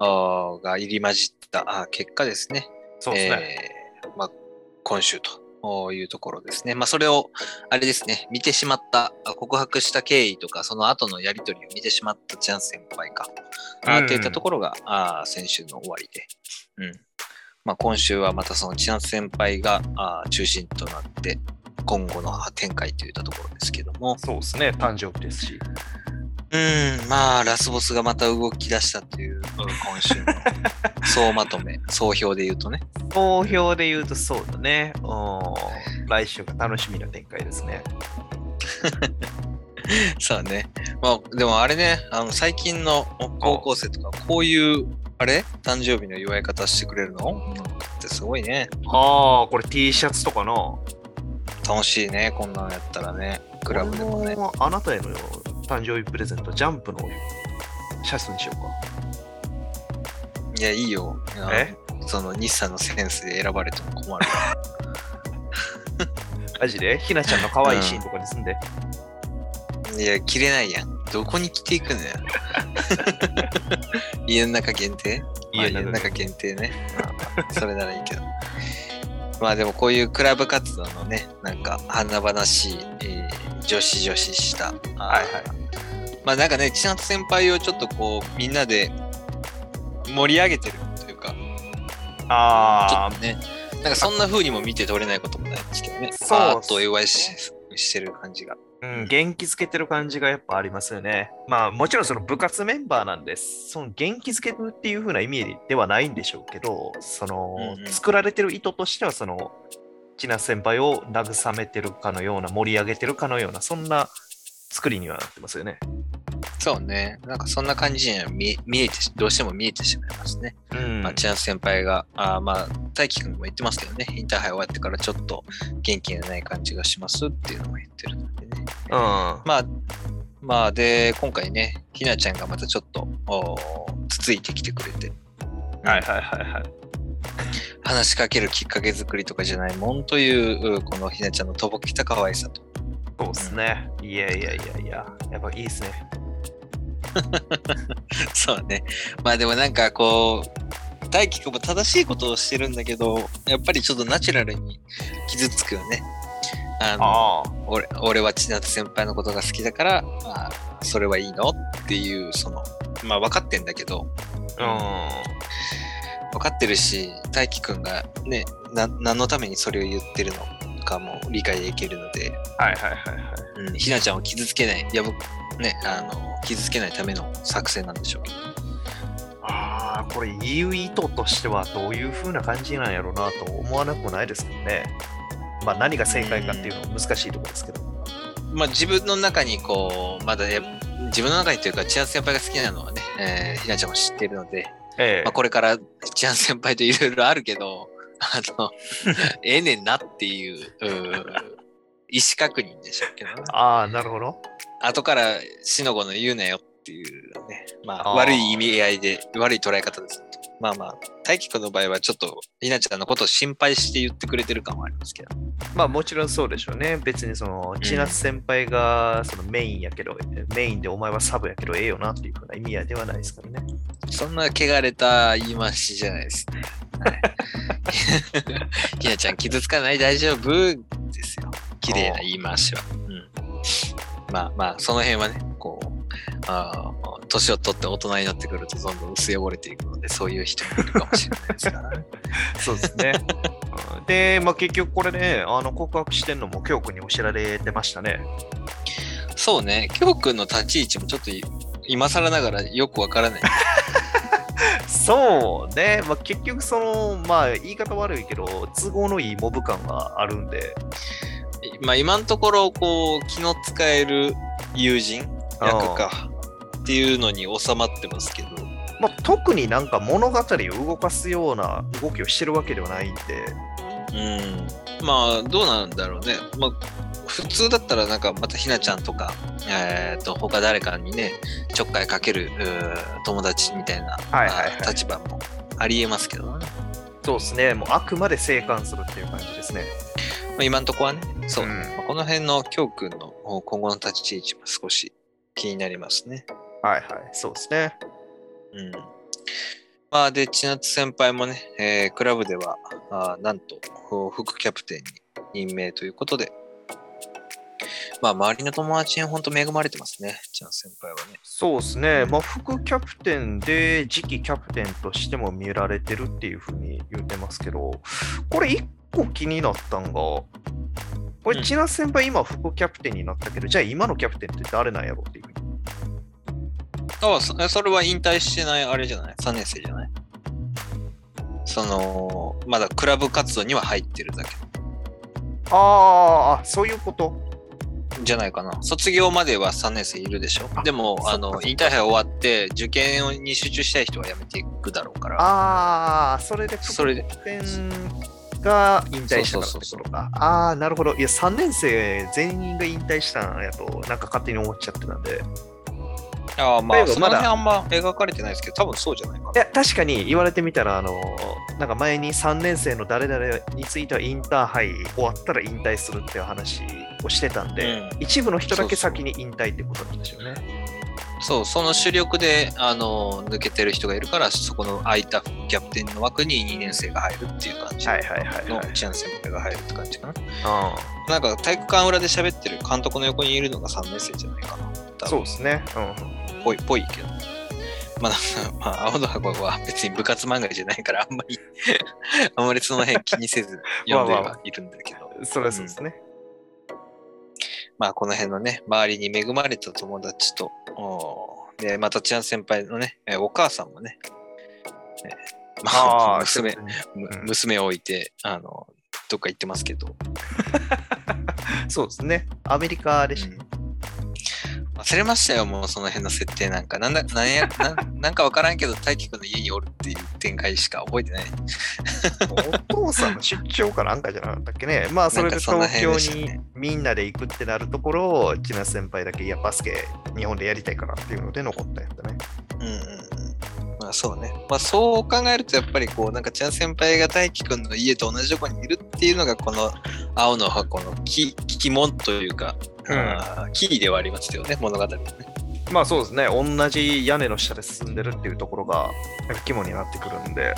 おが入り混じったあ結果ですね、そうですね。えーまあ、今週というところですね。まあ、それを、あれですね、見てしまった、あ告白した経緯とか、その後のやりとりを見てしまったチャン先輩か、あうんっていったところが、あ先週の終わりで。うん。まあ、今週はまたその千夏先輩があ中心となって、今後の展開といったところですけども、そうですね。誕生日ですし。うん、まあ、ラスボスがまた動き出したという、うん今週の 総まとめ、総評で言うとね。投票で言うとそうだね。うん。来週が楽しみな展開ですね。そうね。まあ、でもあれね、あの最近の高校生とか、こういう、あれ？誕生日の祝い方してくれるの？ってすごいね。ああ、これ T シャツとかな。楽しいね、こんなのやったらね。クラブでもね。あなたへの誕生日プレゼント、ジャンプのシャツにしようか。いや、いいよ。え？その日産のセンスで選ばれても困る。マジで？ひなちゃんの可愛いシーンとかに住んで。いや、着れないやん。どこに着ていくのよ。家の中限定？まあ家の中限定ね。まあまあそれならいいけど。まあでもこういうクラブ活動のね、なんか華々しい、えー女子女子した。はいはい。まあなんかね、千夏先輩をちょっとこう、みんなで盛り上げてるというか、ちょあっとね、なんかそんな風にも見て取れないこともないですけどね。そうパーッとお祝いししてる感じが。あ、うん、元気づけてる感じがやっぱありますよね。まあもちろんその部活メンバーなんです。その元気づけるっていう風な意味ではないんでしょうけど、その、うんうん作られてる意図としてはその、千奈先輩を慰めてるかのような、盛り上げてるかのような、そんな作りにはなってますよね。そうね。なんかそんな感じには見見えてし、どうしても見えてしまいますね。うんまあ、千夏先輩が、あーまあ、大輝くんも言ってますけどね、インターハイ終わってからちょっと元気がない感じがしますっていうのも言ってるのでね。うん。まあ、まあ、で、今回ね、ひなちゃんがまたちょっと、つついてきてくれて、はいはいはいはい。話しかけるきっかけ作りとかじゃないもんという、うこのひなちゃんのとぼけた可愛さと。そうですね。いやいやいやいや、やっぱいいですね。そうね。まあでもなんかこう、大輝くんも正しいことをしてるんだけど、やっぱりちょっとナチュラルに傷つくよね。あの。俺俺は千夏先輩のことが好きだから、あそれはいいの？っていう、その、まあ分かってんだけど、うん。分かってるし、大輝くんがね、な何のためにそれを言ってるのかも理解できるので、はいはいはいはい。うん、ひなちゃんを傷つけない、いや僕、ね、あの、傷つけないための作戦なんでしょうけど。ああ、これ言う意図としてはどういう風な感じなんやろうなと思わなくもないですけどね。まあ何が正解かっていうのは難しいところですけど。まあ自分の中にこう、まだや自分の中にというか、千夏先輩が好きなのはね、えーひなちゃんも知ってるので、ええまあ、これから千夏先輩といろいろあるけど、あの、ええねんなっていう、意思確認でしょうけどね。ああ、なるほど。後からしのごの言うなよっっていうね、まあ、悪い意味合いで、悪い捉え方です。まあまあ、大輝くんの場合はちょっと、ひなちゃんのことを心配して言ってくれてる感はありますけど。まあもちろんそうでしょうね。別にその、千夏先輩がそのメインやけど、メインでお前はサブやけどええよなっていうふうな意味合いではないですからね。そんな汚れた言い回しじゃないですね。はい、ひなちゃん傷つかない大丈夫？ですよ。綺麗な言い回しは。うん、まあまあ、その辺はね、こう、あー年を取って大人になってくるとどんどん薄汚れていくので、そういう人もいるかもしれないですからね。そうですね。うんで、まあ結局これね、あの告白してんのも京子に教えられてましたね。そうね、きょうくんの立ち位置もちょっとい今更ながらよくわからない。そうね、まあ、結局その、まあ言い方悪いけど、都合のいいモブ感があるんで、まあ今のところ、こう、気の使える友人、役か、っていうのに収まってますけど、まあ、特になんか物語を動かすような動きをしてるわけではないんで、うん。まあ、どうなんだろうね。まあ、普通だったら、なんか、またひなちゃんとか、えっ、と、他誰かにね、ちょっかいかける友達みたいな、はいはいはいまあ立場もありえますけどね。そうですね、もうあくまで生還するっていう感じですね。まあ、今のところはね、そう。うんまあこの辺のきょうくんのお今後の立ち位置も少し気になりますね。はいはい、そうですね。うん。まあ、で、千夏先輩もね、えークラブでは、あーなんと、お副キャプテンに任命ということで、まあ、周りの友達に本当恵まれてますね、千夏先輩はね。そうですね、まあ、副キャプテンで次期キャプテンとしても見られてるっていうふうに言ってますけど、これ一個気になったんが、これ、うん千夏先輩今副キャプテンになったけど、じゃあ今のキャプテンって誰なんやろっていう。ああ、それは引退してないあれじゃない ?3 年生じゃない？その、まだクラブ活動には入ってるだけあーあ、そういうこと？じゃないかな。卒業までは3年生いるでしょ？あでも、あの引退杯終わって、受験に集中したい人は辞めていくだろうから。ああ、それでそれでャプテンが引退したからってことか。ああ、なるほど。いや、3年生全員が引退したんやと、なんか勝手に思っちゃってたんで。ああ、まあ、その辺あんま描かれてないですけど、多分そうじゃないかいや、確かに言われてみたら、あの、なんか前に3年生の誰々についてはインターハイ終わったら引退するっていう話をしてたんで、うん一部の人だけそうそう先に引退ってことなんですよね。な。そう、その主力で、あの、抜けてる人がいるから、そこの空いたキャプテンの枠に2年生が入るっていう感じはいはいはいはいのチャン先輩が入るって感じかな。あなんか体育館裏で喋ってる監督の横にいるのが3年生じゃないかな。そうですね。うん。ぽい、ぽいけど。まあ、まあ、青の箱は別に部活漫画じゃないから、あんまり、あんまりその辺気にせず 読んではいるんだけど。それはそうですね。まあ、この辺のね、周りに恵まれた友達と、で、また千奈先輩のね、えーお母さんもね、えーまあ、あ 娘、うん。む娘を置いて、あの、どっか行ってますけど、そうですね。アメリカでしたね。忘れましたよ、もうその辺の設定なんか。なんだ、なんや、なんなんかわからんけど、大輝くんの家におるっていう展開しか覚えてない。お父さんの出張かなんかじゃなかったっけね。まあ、それで東京にみんなで行くってなるところを、千奈先輩だけ、いや、バスケ日本でやりたいからっていうので残ったんやったね。うんうんうん。まあそうね。まあそう考えるとやっぱりこうなんかちゃん先輩が大輝くんの家と同じとこにいるっていうのがこの青の箱のキ肝というか、うんキーではありますよね、物語のね。まあそうですね。同じ屋根の下で進んでるっていうところが、肝になってくるんで、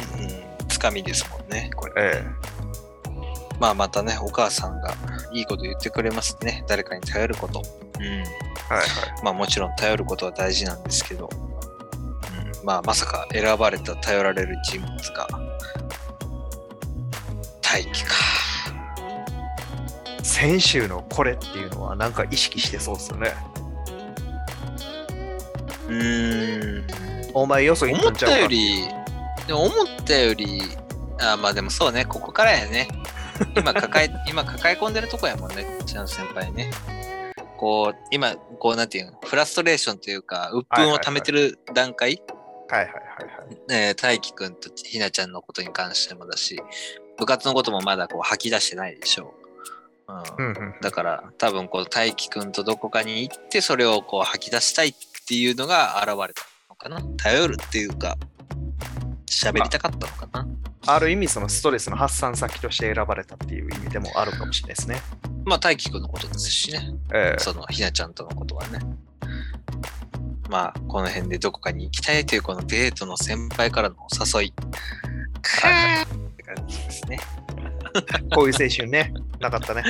うん。つかみですもんね、これ。えまあまたね、お母さんがいいこと言ってくれますね。誰かに頼ること。うん。えはいはい。まあもちろん頼ることは大事なんですけど、うん、まあまさか選ばれた頼られる人物が大輝か。先週のこれっていうのは、なんか意識してそうっすよね。うーん。お前よそ行っ思ったんちゃうか？たより、でも思ったより、あまあでもそうね、ここからやね。今抱え、今抱え込んでるとこやもんね、チャンス先輩ね。こう、今、こうなんていうの、フラストレーションというか、鬱憤を溜めてる段階、はいはいはいはい。えー大輝くんとひなちゃんのことに関してもだし、部活のこともまだこう吐き出してないでしょう。うんうんうん。だから多分こう大輝くんとどこかに行ってそれをこう吐き出したいっっていうのが現れたのかな。頼るっていうか、喋りたかったのかな。ある意味、そのストレスの発散先として選ばれたっていう意味でもあるかもしれないですね。まあ、大輝くんのことですしね。ええそのひなちゃんとのことはね。まあ、この辺でどこかに行きたいというこのデートの先輩からのお誘い。って感じですね。こういう青春ね、なかったね。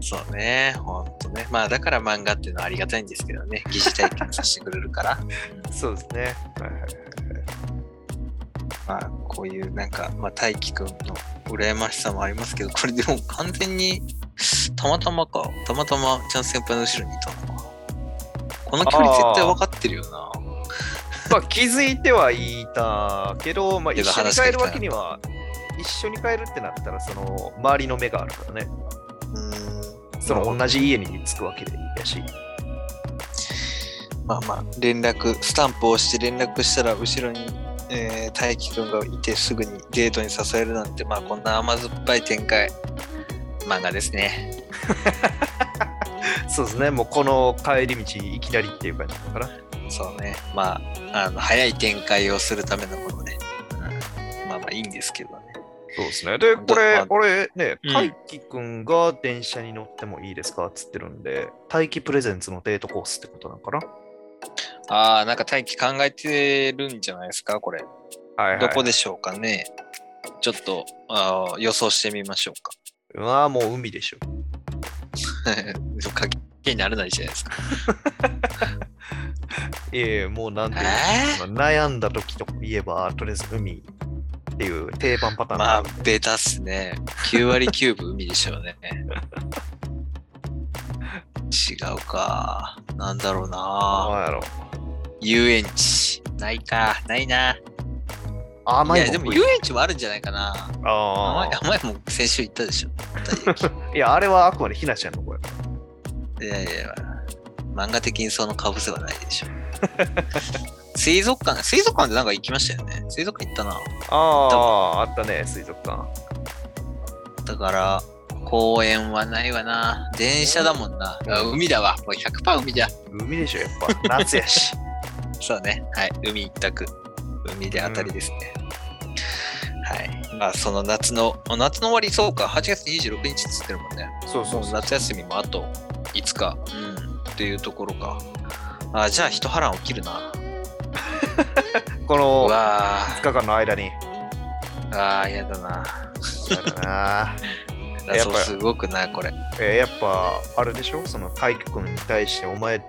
そうね、ほんとね。まあ、だから漫画っていうのはありがたいんですけどね。疑似体験させてくれるから。そうですね。はいはいはいまあ、こういうなんか、まあ、大輝くんの羨ましさもありますけど、これでも完全に、たまたまか。たまたま、ちゃん先輩の後ろにいたのか。この距離絶対分かってるよな。まあ、気づいてはいたけど、まあ、一緒に帰るわけには、一緒に帰るってなったら、その周りの目があるからね。うーん。その同じ家に着くわけでやし。まあまあ、連絡、スタンプを押して連絡したら、後ろに、えー、大輝くんがいてすぐにデートに誘えるなんて、まあ、こんな甘酸っぱい展開。漫画ですね。そうですね。もうこの帰り道、いきなりっていう感じだから。そうね。まあ、あの早い展開をするためのものね。うん、まあまあいいんですけどね。そうですね。で、これまあ、俺ね、うん大輝くんが電車に乗ってもいいですかっつってるんで、大輝プレゼンツのデートコースってことなのかな？ああ、なんか大輝考えてるんじゃないですか、これ。はい、はい。どこでしょうかね？ちょっとあー予想してみましょうか。うわーもう海でしょ。関係にならないじゃないですか。いえいえ、もうなんていう悩んだ時といえば、とりあえず海っていう定番パターンまあが、ベタっすね。9割9分海でしょうね。違うか。なんだろうな。なんやろ。遊園地。ないか。ないな。甘いいや、でも遊園地もあるんじゃないかな。甘いあ甘いも先週言ったでしょ。いや、あれはあくまでひなちゃんの声。いやいや、漫画的にそのかぶせはないでしょ。水族館、水族館でなんか行きましたよね。水族館行ったな。ああ、あったね、水族館。だから、公園はないわな。電車だもんな。あ海だわ。もう100%海だ。海でしょ、やっぱ。夏やし。そうね。はい。海一択。海で当たりですね。はい。まあ、その夏の、夏の終わり、そうか。8月26日っつってるもんね。そうもう夏休みもあと5日。うん。っていうところか。あ、じゃあ一波乱起きるな。うこのわ2日間の間に。ー。あー、やだな。やだな やっぱすごくな、これ。えーやっぱ、あれでしょ？その大輝くんに対して、お前、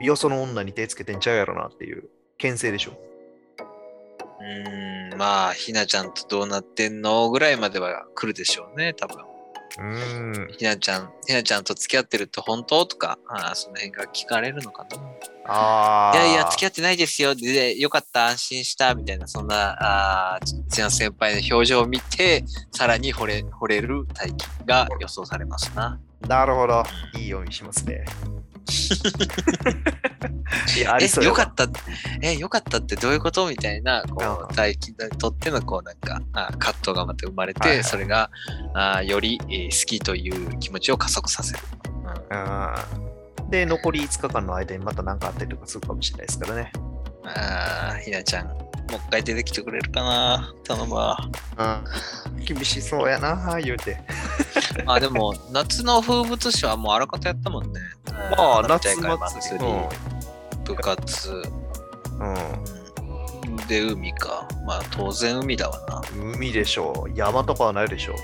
よその女に手つけてんちゃうやろなっていう、牽制でしょ？うーん、まあ、ひなちゃんとどうなってんの？ぐらいまでは来るでしょうね、多分。うーん。ひなちゃん、ひなちゃんと付き合ってるって本当？とか、あーその辺が聞かれるのかな？ああ。いやいや、付き合ってないですよ。で、よかった、安心した、みたいな、そんな、あーちの先輩の表情を見て、さらに惚れ、惚れる大気が予想されますな。なるほど。いい読みしますね。いや、ありそうえ、やよかった、え、よかったってどういうことみたいな、こう大気にとっての、こう、なんか、あー葛藤がまた生まれて、はいはい。それが、あーより、えー好きという気持ちを加速させる。うん。うんで、残り5日間の間にまた何かあったりとかするかもしれないですからね。あーひなちゃん、もう一回出てきてくれるかな頼むわ。うん。厳しそうやな、言うて。あ、でも、夏の風物詩はもうあらかたやったもんね。まあ、夏祭り。部活、うん。うんで、海か。まあ、当然海だわな。うん。海でしょう。山とかはないでしょう。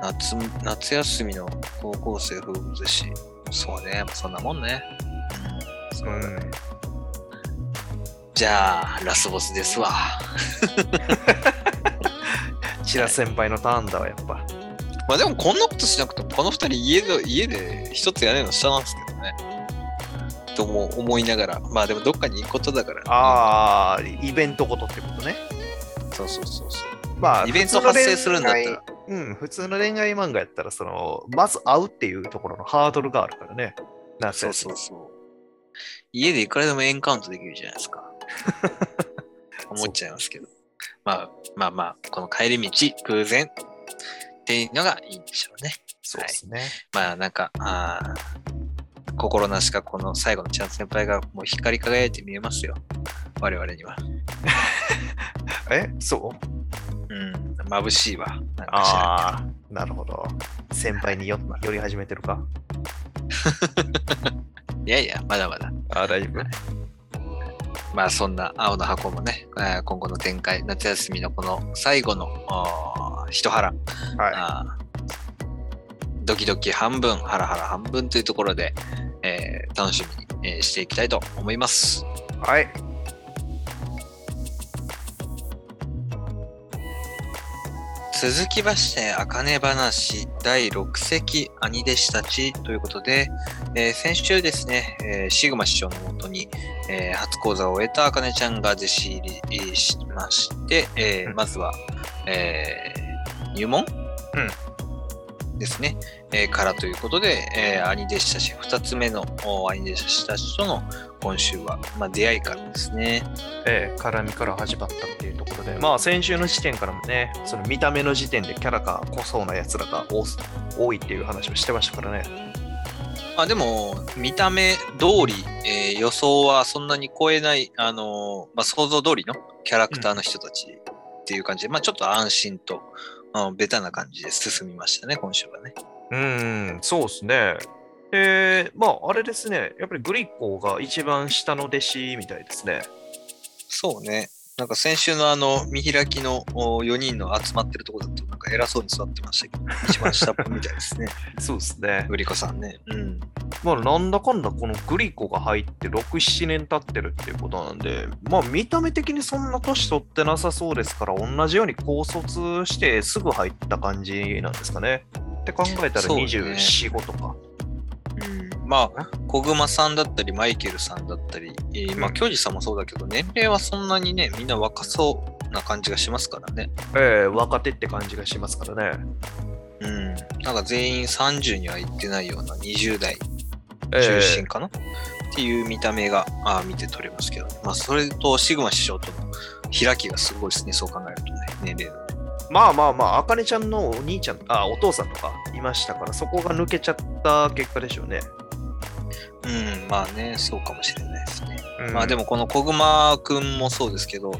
夏、夏休みの高校生風物詩。そうね、やっぱそんなもんね。うん、そうだね。じゃあ、ラスボスですわ。チラ先輩のターンだわ、やっぱ。まあでもこんなことしなくても、この二人家で、家で一つ屋根の下なんですけどね。とも思いながら。まあでもどっかに行くことだから。ああ、イベントごとってことね。そうそうそうそう。まあ、イベント発生するんだったら。うん、普通の恋愛漫画やったら、その、まず会うっていうところのハードルがあるからね。夏そうそうそう。家でいくらでもエンカウントできるじゃないですか。思っちゃいますけど。まあまあまあ、この帰り道、偶然っていうのがいいんでしょうね。そうですね。まあなんか、あー心なしかこの最後のチャンス先輩がもう光り輝いて見えますよ。我々には。え？そう？うん、眩しいわ。なああ、なるほど。先輩によ寄り始めてるか いやいや、まだまだ。ああ、大丈夫。まあそんな青の箱もね、えー今後の展開、夏休みのこの最後の一腹、はい。ドキドキ半分、ハラハラ半分というところで、えー楽しみに、えーしていきたいと思います。はい。続きまして、あかね話第6席兄弟子たちということで、えー先週ですね、えーシグマ師匠のもとに、えー初講座を終えたあかねちゃんが弟子入りしまして、えーうんまずは、えー入門、ですね、えーからということで、えー兄弟子たち、2つ目のお兄弟子たちとの今週は、まあ、出会いからですね。えー絡みから始まったっていうところで、まあ先週の時点からもね、その見た目の時点でキャラが濃そうなやつらが多いっていう話をしてましたからね。まあでも、見た目通り、えー予想はそんなに超えない、あのーまあ、想像通りのキャラクターの人たちっていう感じで、まあちょっと安心と、うんベタな感じで進みましたね、今週はね。うーん、そうですね。で、まああれですね、やっぱりグリコが一番下の弟子みたいですね。そうね。なんか先週のあの見開きの4人の集まってるところだとなんか偉そうに座ってましたけど、一番下っぽみたいですね。そうですね。グリコさんね。うん。まあなんだかんだこのグリコが入って6、7年経ってるっていうことなんで、まあ見た目的にそんな年取ってなさそうですから、同じように高卒してすぐ入った感じなんですかね。って考えたらそうね24、5とか。うん、まあ、小熊さんだったり、マイケルさんだったり、えーまあ、うん京二さんもそうだけど、年齢はそんなにね、みんな若そうな感じがしますからね。ええ若手って感じがしますからね。うん。なんか全員30には行ってないような20代え中え心かな、っていう見た目があー見て取れますけど、まあ、それとシグマ師匠との開きがすごいですね、そう考えるとね、年齢の。まあまあまあ、あかねちゃんのお兄ちゃん、あ、お父さんとかいましたから、そこが抜けちゃった結果でしょうね。うん、まあね、そうかもしれないですね。うんまあでもこの小熊くんもそうですけど、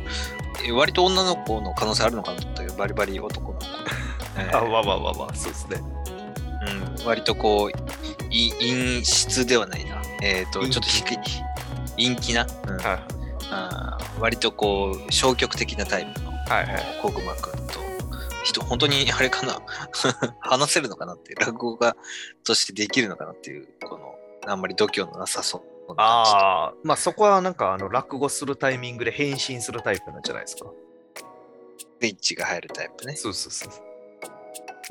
え割と女の子の可能性あるのかなと思ったけど、バリバリ男の子。えーあ、まあまあまあまあ、そうですね。うん、割とこう、い陰湿ではないな。えっ、と、陰気ちょっと低い。陰気な、うんはあー割とこう、消極的なタイプのいはいはい。小熊くんと、人、本当にあれかな 話せるのかなっていう、落語家としてできるのかなっていう、この、あんまり度胸のなさそうな感じとああ、まあそこはなんかあの落語するタイミングで変身するタイプなんじゃないですか。スイッチが入るタイプね。そうそうそう。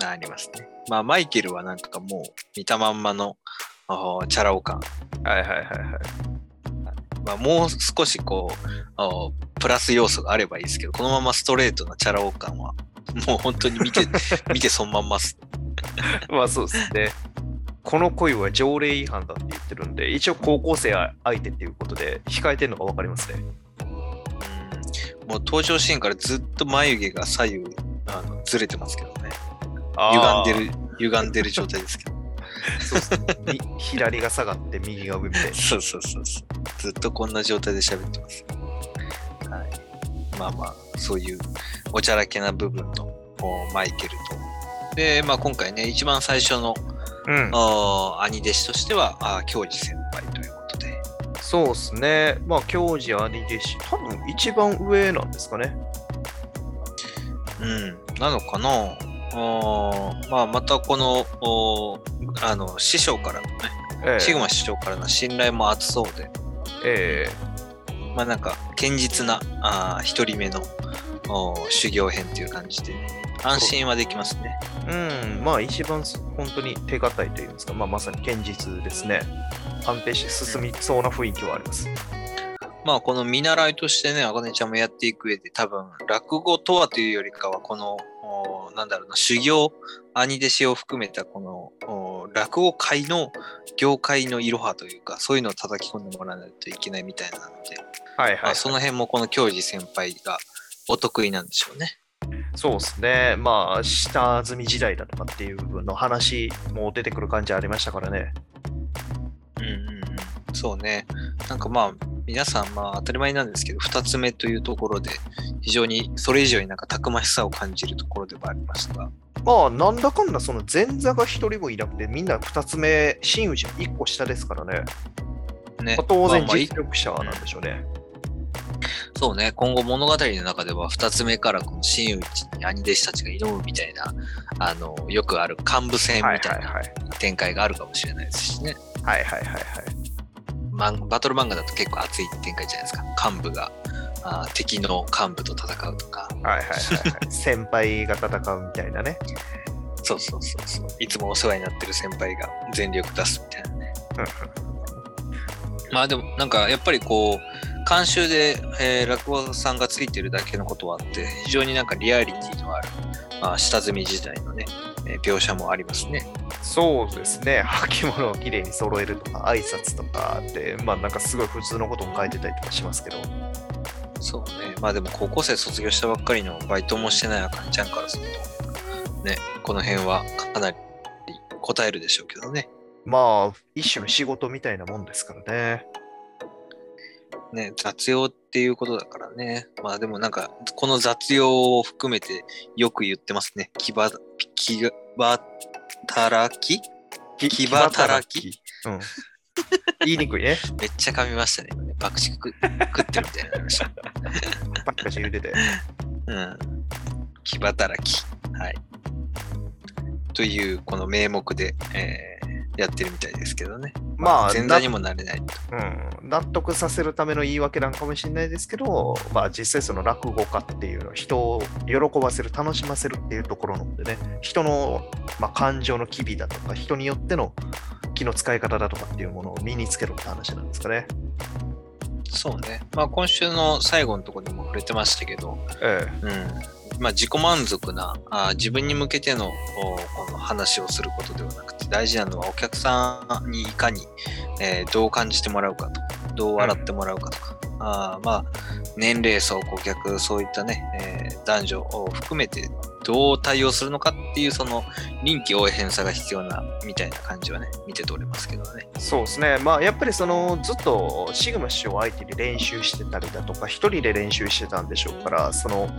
あありますね。まあ、マイケルはなんかもう見たまんまのチャラ男感。はいはいはいはい。まあ、もう少しこうプラス要素があればいいですけど、このままストレートなチャラ男感は、もう本当に見て、見てそのまんまっす。まあそうですね。この恋は条例違反だって言ってるんで、一応高校生相手っていうことで控えてるのが分かりますね。うんもう登場シーンからずっと眉毛が左右あのずれてますけどね。歪んでる、歪んでる状態ですけど。そうですね。み左が下がって右が上みたいな。そうそうそうそう。ずっとこんな状態で喋ってます。はい。まあまあ、そういうおちゃらけな部分のおマイケルと。で、まあ今回ね、一番最初のうん。お兄弟子としては、あ京二先輩ということで。そうですね。まあ、教授兄弟子、多分一番上なんですかね。うん。なのかなおーまあまたこの、おあの、師匠からのね、ええシグマ師匠からの信頼も厚そうで、えまあなんか、堅実な、あー一人目のお修行編っていう感じで、安心はできますね。えうん。まあ、一番本当に手堅いといいますか、まあ、まさに堅実ですね。安定して進みそうな雰囲気はあります。まあこの見習いとしてね、あかねちゃんもやっていく上で多分落語とはというよりかはこの、おなんだろうな、修行、兄弟子を含めたこのお落語界の業界のいろはというか、そういうのを叩き込んでもらわないといけないみたいなので、はいはい、まあ、その辺もこの教授先輩がお得意なんでしょうね。そうですね。まあ、下積み時代だとかっていう部分の話も出てくる感じありましたからね。ううんうんうん。そうね。なんかまあ、皆さんまあ当たり前なんですけど、二つ目というところで、非常にそれ以上になんかたくましさを感じるところではありましたが。まあ、なんだかんだその前座が一人もいなくて、みんな二つ目、真打ちの一個下ですからね。ねまあ、当然まあまあ実力者なんでしょうね。そうね、今後物語の中では2つ目からこの真打ちに兄弟子たちが挑むみたいな、あの、よくある幹部戦みたいなはい展開があるかもしれないですしね。はいはいはいはい。まんバトル漫画だと結構熱い展開じゃないですか。幹部があー敵の幹部と戦うとか。はいはいはいはい。先輩が戦うみたいなね。そうそうそうそう。いつもお世話になってる先輩が全力出すみたいなね。まあでもなんかやっぱりこう、監修で、えー落語さんがついてるだけのことはあって、非常になんかリアリティのある、まあ、下積み時代のね、えー描写もありますね。そうですね。履物をきれいに揃えるとか、挨拶とかって、まあなんかすごい普通のことも書いてたりとかしますけど。そうね。まあでも高校生卒業したばっかりのバイトもしてないあかんちゃんからすると、ね、この辺はかなり答えるでしょうけどね。まあ、一種の仕事みたいなもんですからね。ね、雑用っていうことだからね。まあでもなんか、この雑用を含めてよく言ってますね。気ば、気ば働き？き牙働き？うん。言いにくいね。めっちゃ噛みましたね。爆竹食食ってるみたいになりました。パッカチ言うてて。うん。気働き。はい。という、この名目で、えーやってるみたいですけどね。まあ、前座にもなれない。うん、納得させるための言い訳なんかもしれないですけど、まあ実際その落語家っていうのは人を喜ばせる、楽しませるっていうところなのでね、人の、まあ、感情の機微だとか、人によっての気の使い方だとかっていうものを身につけるって話なんですかね。そうね。まあ今週の最後のところでも触れてましたけど、えうん。まあ自己満足な、あ自分に向けてのこの話をすることではなくて、大事なのはお客さんにいかに、えーどう感じてもらうかとか、どう笑ってもらうかとか、あーまあ年齢層、顧客、そういったね、えー男女を含めてどう対応するのかっていうその臨機応変さが必要なみたいな感じはね、見て取れますけどね。えそうですね。まあやっぱりそのずっとシグマ師匠相手に練習してたりだとか、一人で練習してたんでしょうから、その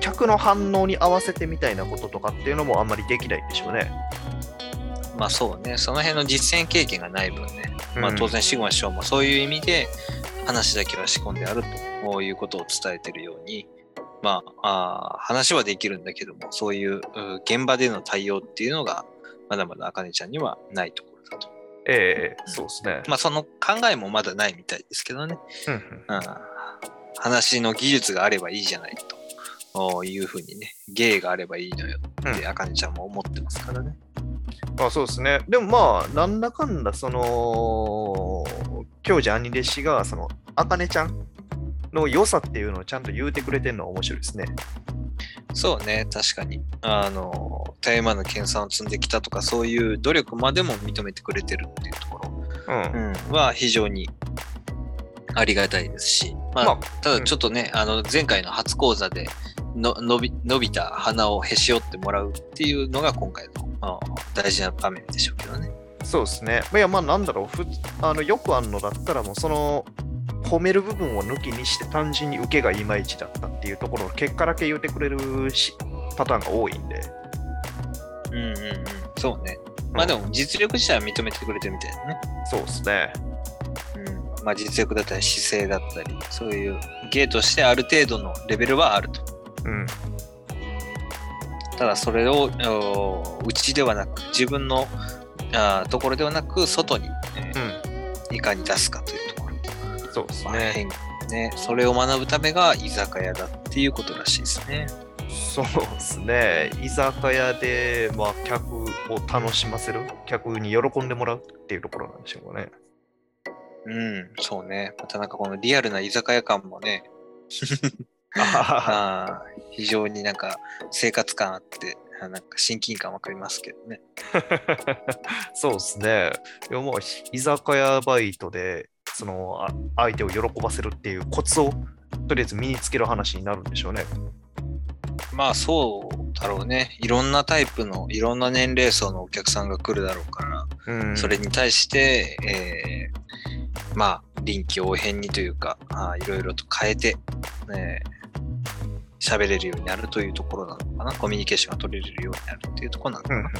客の反応に合わせてみたいなこととかっていうのもあんまりできないんでしょうね。まあそうね、その辺の実践経験がない分ね、まあうん当然シグマ師匠もそういう意味で話だけは仕込んであるということを伝えてるように、まあ、あー話はできるんだけども、そういうう現場での対応っていうのが、まだまだあかねちゃんにはないところだと。ええそうですね。まあその考えもまだないみたいですけどね。うんうんうん、話の技術があればいいじゃないというふうにね、芸があればいいのよってあかねちゃんも思ってますからね。まあそうですね。でもまあ、なんだかんだ、その、教授兄弟子が、その、あかねちゃんの良さっていうのをちゃんと言うてくれてるのは面白いですね。そうね、確かに。あの、大麻の研鑽を積んできたとか、そういう努力までも認めてくれてるっていうところ、うん。うん、は非常にありがたいですし、まあ、まあただちょっとね、あの前回の初講座での伸び伸びた鼻をへし折ってもらうっていうのが今回のあ大事な場面でしょうけどね。そうですね。いや、まあなんだろう、ふあのよくあるのだったら、もうその、褒める部分を抜きにして単純に受けがいまいちだったっていうところの結果だけ言うてくれるしパターンが多いんで。うんうんうん、そうね。まあでも実力自体は認めてくれてるみたいなね。そうですね。うん、まあ実力だったり姿勢だったり、そういう芸としてある程度のレベルはあると。うん。ただそれをお内ではなく、自分のあーところではなく、外に、えーいかに出すかというところ。そうですまあね。それを学ぶためが居酒屋だっていうことらしいですね。そうですね。居酒屋で、まあ、客を楽しませる、客に喜んでもらうっていうところなんでしょうかね。うん、そうね。またなんかこのリアルな居酒屋感もね、あ非常になんか生活感あって、あなんか親近感わかりますけどね。そうですね。でももう、居酒屋バイトで、その、あ相手を喜ばせるっていうコツを、とりあえず身につける話になるんでしょうね。まあそうだろうね。いろんなタイプの、いろんな年齢層のお客さんが来るだろうから、うん。それに対して、えーまあ、臨機応変にというか、あーいろいろと変えて、ね、喋れるようになるというところなのかな。コミュニケーションが取れるようになるっていうところなのかな。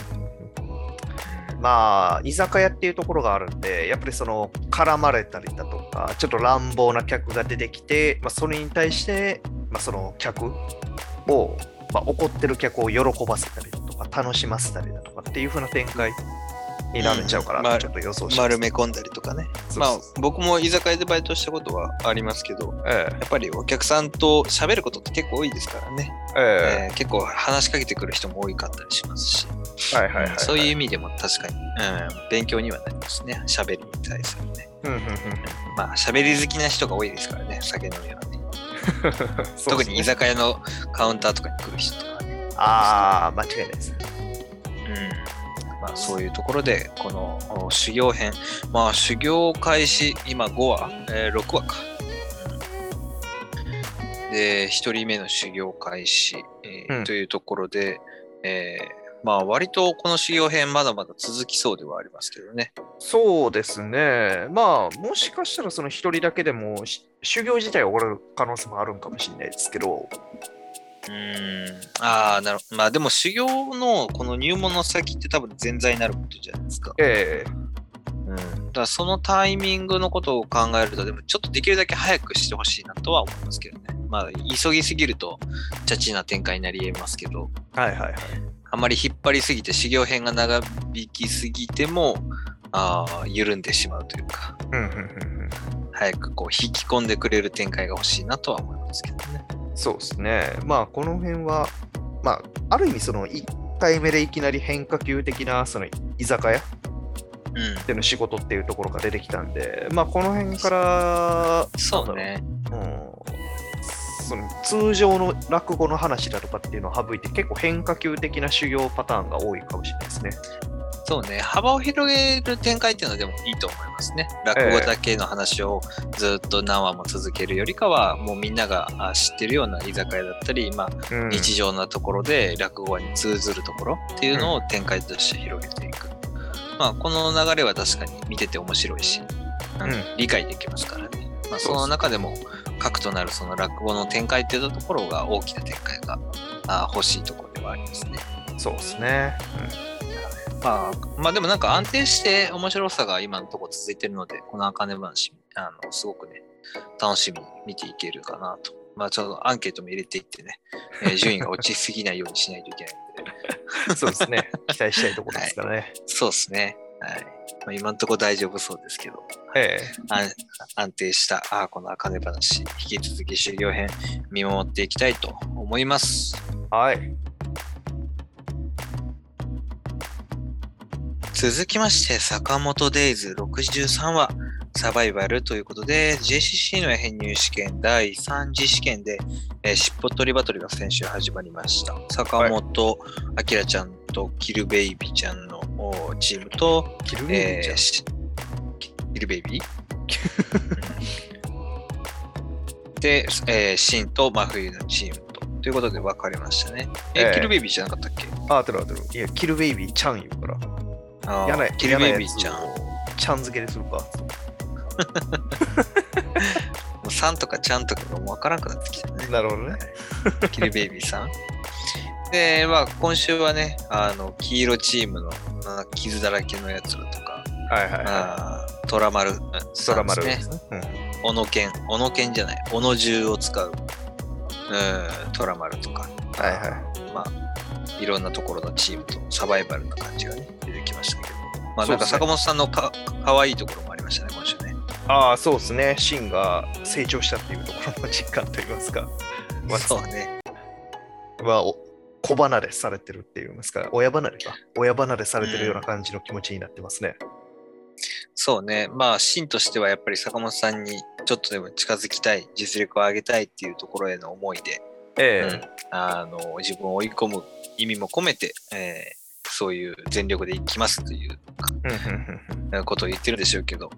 まあ、居酒屋っていうところがあるんで、やっぱりその絡まれたりだとか、ちょっと乱暴な客が出てきて、まあ、それに対して、まあ、その客を、まあ、怒ってる客を喜ばせたりだとか、楽しませたりだとかっていう風な展開になるんちゃうかうんまあなとちょっと予想して丸め込んだりとかね。まあ僕も居酒屋でバイトしたことはありますけど、えやっぱりお客さんと喋ることって結構多いですからね。えええー結構話しかけてくる人も多かったりしますし、えはいはいはい、はい。そういう意味でも確かに、うん、勉強にはなりますね。喋りに対するね。うんうんうんまあ、喋り好きな人が多いですからね、酒飲みはね。ね特に居酒屋のカウンターとかに来る人とかね。ああ、間違いないです。うん。まあ、そういうところで、このお修行編、まあ、修行開始、今5話、えー6話か。うんで、1人目の修行開始、えーうんというところで、えーまあ、割とこの修行編まだまだ続きそうではありますけどね。そうですね。まあ、もしかしたらその一人だけでもし修行自体は終わる可能性もあるんかもしれないですけど、うーん。ああ、なるほど。まあ、でも修行のこの入門の先って多分前座になることじゃないですか。ええうん。だからそのタイミングのことを考えると、でもちょっとできるだけ早くしてほしいなとは思いますけどね。まあ、急ぎすぎると、チャチな展開になり得ますけど、はいはいはい。あまり引っ張りすぎて、修行編が長引きすぎても、ああ、緩んでしまうというか、うんうんうんうん早くこう引き込んでくれる展開が欲しいなとは思いますけどね。そうですね。まあ、この辺は、まあ、ある意味その1回目でいきなり変化球的なその居酒屋うん。での仕事っていうところが出てきたんで、まあ、この辺から、そうね。うんその通常の落語の話だとかっていうのを省いて結構変化球的な修行パターンが多いかもしれないですね。そうね、幅を広げる展開っていうのはでもいいと思いますね。落語だけの話をずっと何話も続けるよりかは、もうみんながあ知ってるような居酒屋だったり、まあ、うん日常なところで落語に通ずるところっていうのを展開として広げていく。まあ、この流れは確かに見てて面白いし、うんうん理解できますからね。まあ、その中でも核となるその落語の展開っていうところが大きな展開があ欲しいところではありますね。そうですね。まあ、まあでもなんか安定して面白さが今のところ続いてるので、この茜話、あの、すごくね、楽しみに見ていけるかなと。まあちょっとアンケートも入れていってね、えー順位が落ちすぎないようにしないといけないので、う んそうですね。期待したいところですからね。そうですね。はい。まあ、今のところ大丈夫そうですけど、え安安定した、ああ、この茜話、引き続き修行編、見守っていきたいと思います。えはい。続きまして、坂本デイズ63話、サバイバルということで、JCC の編入試験第3次試験で、えー、尻尾取りバトルが先週始まりました。坂本明ちゃんとキルベイビーちゃんのおチームと、キルベイビーじゃんえーしキルベイビ？ー で、えーシンと真冬のチームと。ということで分かれましたね。えええキルベイビーじゃなかったっけ？あ、てるあてる。いや、キルベイビーちゃん言うから。あーやない。キルベイビーちゃん。ちゃん付けでするか。うさんとかちゃんとかがもう分からなくなってきたね。なるほどね。キルベイビーさん。で、まあ、今週はね、あの、黄色チームのあ傷だらけのやつらとか、はいはいはあートラマルねドラマルね。うんオノケン、オノケンじゃない、オノ銃を使う、うん、トラマルとか、はいはい。まあ、いろんなところのチームとサバイバルな感じがね、きましたけど、まあ、なんか坂本さんのかかわいいところもありましたね、今週ね。ああ、そうですね。シンが成長したっていうところの実感といいますか。まあそうね。はお子離れされてるって言いますか、親離れか。親離れされてるような感じの気持ちになってますね。そうね。まあ、シンとしてはやっぱり坂本さんにちょっとでも近づきたい、実力を上げたいっていうところへの思いで、えうんあの自分を追い込む意味も込めて、えーそういう全力でいきますということを言ってるでしょうけど、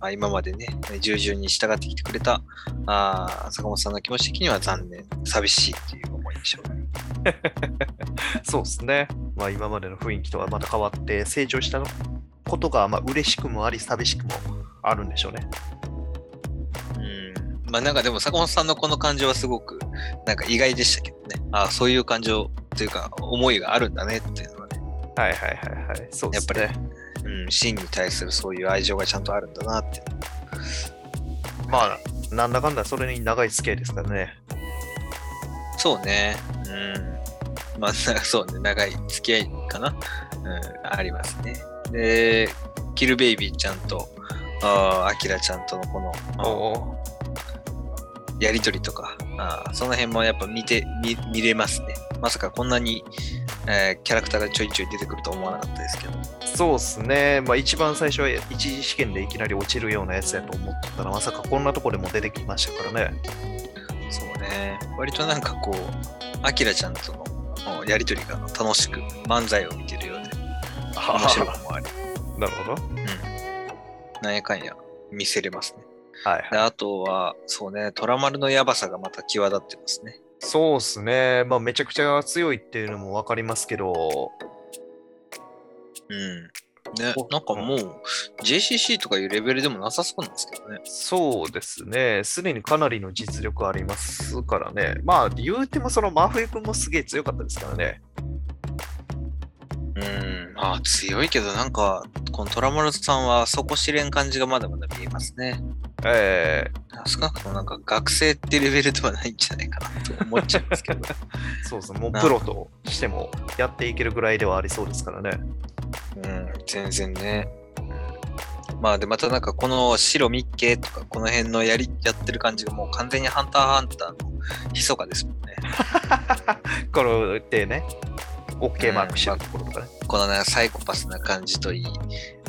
あ、今までね、従順に従ってきてくれたあー坂本さんの気持ち的には残念、寂しいという思いでしょうね。そうですね。まあ今までの雰囲気とはまた変わって成長したことがまあ嬉しくもあり寂しくもあるんでしょうね。うん。まあなんかでも坂本さんのこの感情はすごくなんか意外でしたけどね。ああ、そういう感情というか思いがあるんだねっていうのはね。はいはいはいはい。そうですね。やっうん、シンに対するそういう愛情がちゃんとあるんだなって。まあ、なんだかんだそれに長い付き合いですからね。そうね。うん。まあ、な そうね。長い付き合いかな。うん、ありますね。で、キルベイビーちゃんと、あーアキラちゃんとのこの、やりとりとか、あーその辺もやっぱ見て、見見れますね。まさかこんなに、えーキャラクターがちょいちょい出てくるとは思わなかったですけど。そうですね。まあ一番最初は一次試験でいきなり落ちるようなやつやと思ったら、まさかこんなとこでも出てきましたからね。そうね。割となんかこう、アキラちゃんとのうんやりとりが楽しく漫才を見てるようで、面白くもあり、なるほど。うん。なんやかんや見せれますね。はいはい。であとは、そうね、トラマルのやばさがまた際立ってますね。そうですね。まあめちゃくちゃ強いっていうのもわかりますけど、うん。ね、なんかもう JCC とかいうレベルでもなさそうなんですけどね。そうですね。すでにかなりの実力ありますからね。まあ言うてもその真冬君もすげえ強かったですからね。うん、まあ強いけど、なんか、このトラマルさんは底知れん感じがまだまだ見えますね。ええ少なくともなんか学生ってレベルではないんじゃないかなと思っちゃいますけど。そうですね。もうなプロとしてもやっていけるぐらいではありそうですからね。うん、全然ね。まあで、またなんかこの白ミッケとかこの辺のやり、やってる感じがもう完全にハンターハンターの密かですもんね。これでね、OK マークしてるところとかね。このね、サイコパスな感じといい、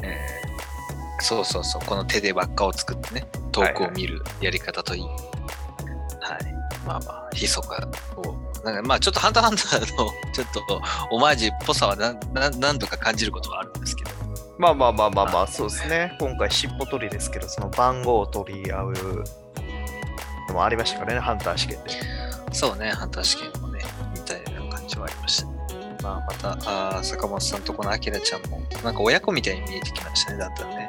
えーそうそうそう、この手で輪っかを作ってね、遠くを見るやり方といい。はい。まあまあ、密かを、なんかまあちょっとハンターハンターのちょっとオマージュっぽさはなな何度か感じることはあるんですけど。まあまあまあまあまあ、そうですね。今回尻尾取りですけど、その番号を取り合うのもありましたからね、ハンター試験で。そうね、ハンター試験もね、みたいな感じはありましたね。まあ、また、あー坂本さんとこのアキラちゃんも、なんか親子みたいに見えてきましたね、だったらね。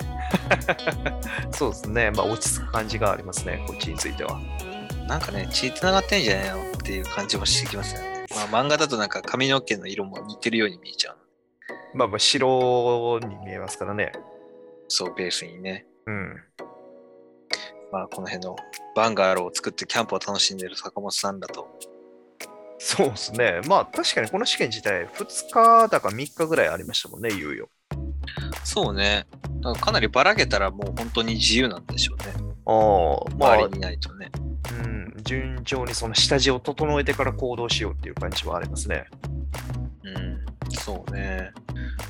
そうですね。まあ落ち着く感じがありますね、こっちについては。なんかね、血繋がってんじゃないのっていう感じもしてきますよね。まあ、漫画だとなんか髪の毛の色も似てるように見えちゃう。まあまあ白に見えますからね。そう、ベースにね。うん。まあ、この辺のバンガローを作ってキャンプを楽しんでる坂本さんだと。そうですね。まあ確かにこの試験自体2日だか3日ぐらいありましたもんね、猶予。そうね。だからかなりばらけたらもう本当に自由なんでしょうね。ああ、まあ周り、にいないとね。うん、順調にその下地を整えてから行動しようっていう感じはありますね。うん、そうね。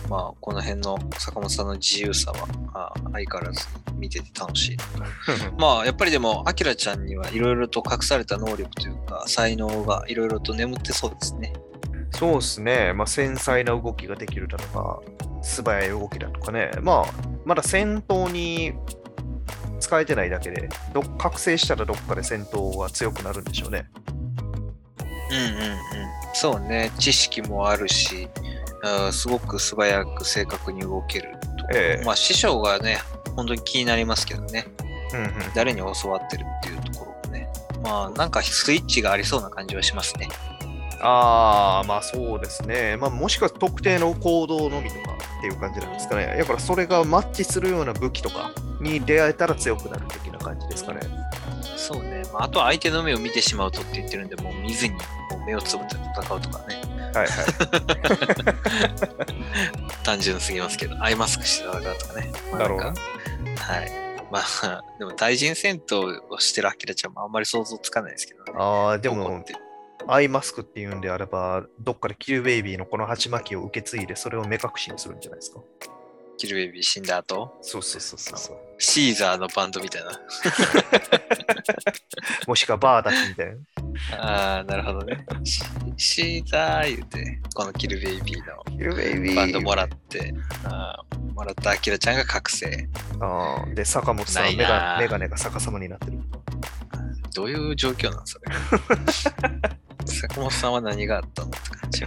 まあ、この辺の坂本さんの自由さは、あ相変わらず見てて楽しい。まあ、やっぱりでも、アキラちゃんにはいろいろと隠された能力というか、才能がいろいろと眠ってそうですね。そうですね。まあ繊細な動きができるだとか、素早い動きだとかね。まあ、まだ戦闘に使えてないだけで、ど覚醒したらどっかで戦闘が強くなるんでしょうね。うんうんうん。そうね。知識もあるし、すごく素早く正確に動けると。ええまあ、師匠がね、本当に気になりますけどね。うんうん、誰に教わってるっていうところもね。まあ、なんかスイッチがありそうな感じはしますね。ああ、まあそうですね。まあもしくは特定の行動のみとかっていう感じなんですかね。だからそれがマッチするような武器とかに出会えたら強くなる的な感じですかね。そうね。まあ、あとは相手の目を見てしまうとって言ってるんで、もう見ずに目をつぶって戦うとかね。はいはい。単純すぎますけど、アイマスクして戦うとかね。まあだろうなはい。まあ、でも対人戦闘をしてるアキラちゃんもあんまり想像つかないですけどね。ああ、でもアイマスクっていうんであれば、どっかでキルベイビーのこの鉢巻きを受け継いで、それを目隠しにするんじゃないですか。キルベイビー死んだ後、そうそうそうそう。シーザーのバンドみたいな。もしくはバーダックみたいな。ああ、なるほどね。シシーザー言うて、このキルベイビーのキルベイビー。バンドもらって、あーもらったアキラちゃんが覚醒。あーで、坂本さなんいメなガメガネが逆さまになってる。どういう状況なんそれ？坂本さんは何があったのって感じ。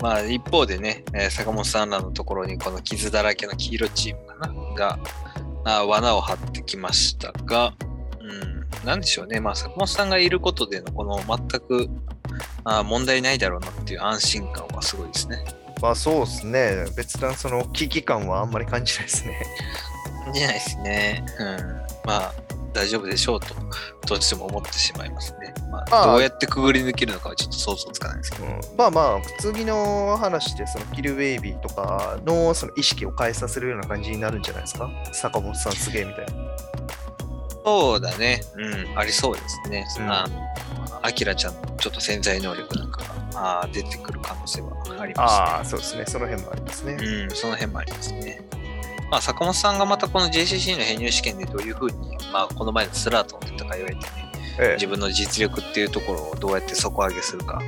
まあ一方でね、えー坂本さんらのところにこの傷だらけの黄色チームかな？が、あ罠を張ってきましたが、うん、なんでしょうね、まあ、坂本さんがいることでのこの全くあ問題ないだろうなっていう安心感はすごいですね。まあそうですね。別段その危機感はあんまり感じないですね。感じないですね。うん。まあ、大丈夫でしょうと、どうしても思ってしまいますね。まあ、どうやってくぐり抜けるのかはちょっと想像つかないですけど。うん、まあまあ、普通の話で、そのキルベイビーとかのその意識を変えさせるような感じになるんじゃないですか？坂本さんすげえみたいな。そうだね。うん、ありそうですね。うん、あアキラちゃんのちょっと潜在能力なんかがあ出てくる可能性はあります、ね、ああ、そうですね。その辺もありますね。うん、その辺もありますね。まあ、坂本さんがまたこの JCC の編入試験でどういうふうに、まあ、この前のスラートの戦いを得てね、ええ、自分の実力っていうところをどうやって底上げするか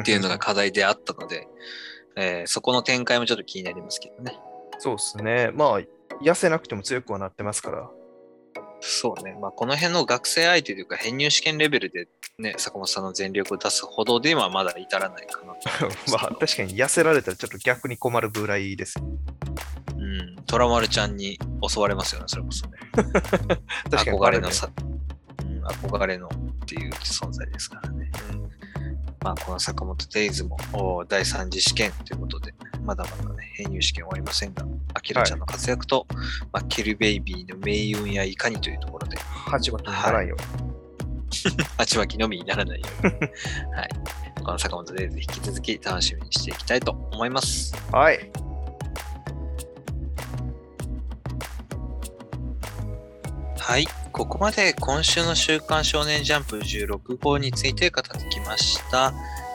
っていうのが課題であったので、えー、そこの展開もちょっと気になりますけどね。そうですね。まあ、痩せなくても強くはなってますから。そうね。まあ、この辺の学生相手というか、編入試験レベルでね、坂本さんの全力を出すほどではまだ至らないかな まあ、確かに痩せられたらちょっと逆に困るぐらいです。うん、トラマルちゃんに襲われますよね、それこそね。確かに、憧れのさ、うん、憧れのっていう存在ですからね。うん、まあ、この坂本デイズも第3次試験ということで、まだまだね、編入試験終わりませんが、アキラちゃんの活躍と、はい、まあ、ケルベイビーの命運やいかにというところで、鉢巻きにならんよ。鉢巻きのみにならないように。はい。この坂本デイズ引き続き楽しみにしていきたいと思います。はい。はい。ここまで今週の週刊少年ジャンプ16号について語ってきました。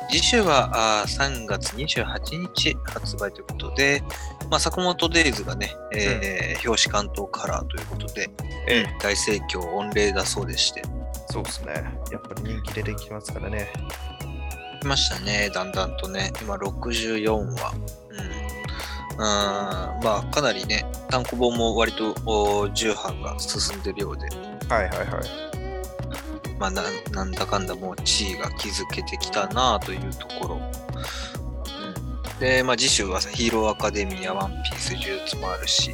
次週はあ3月28日発売ということで、まあ、坂本デイズがね、えー、うん、表紙関東カラーということで、えー、大盛況御礼だそうでして。そうですね。やっぱり人気出てきますからね。来ましたね、だんだんとね。今64話。うん、まあかなりね単行本も割と重版が進んでるようで。はいはいはい。まあななんだかんだもう地位が築けてきたなというところ、うん、でまあ次週はヒーローアカデミアワンピース呪術もあるし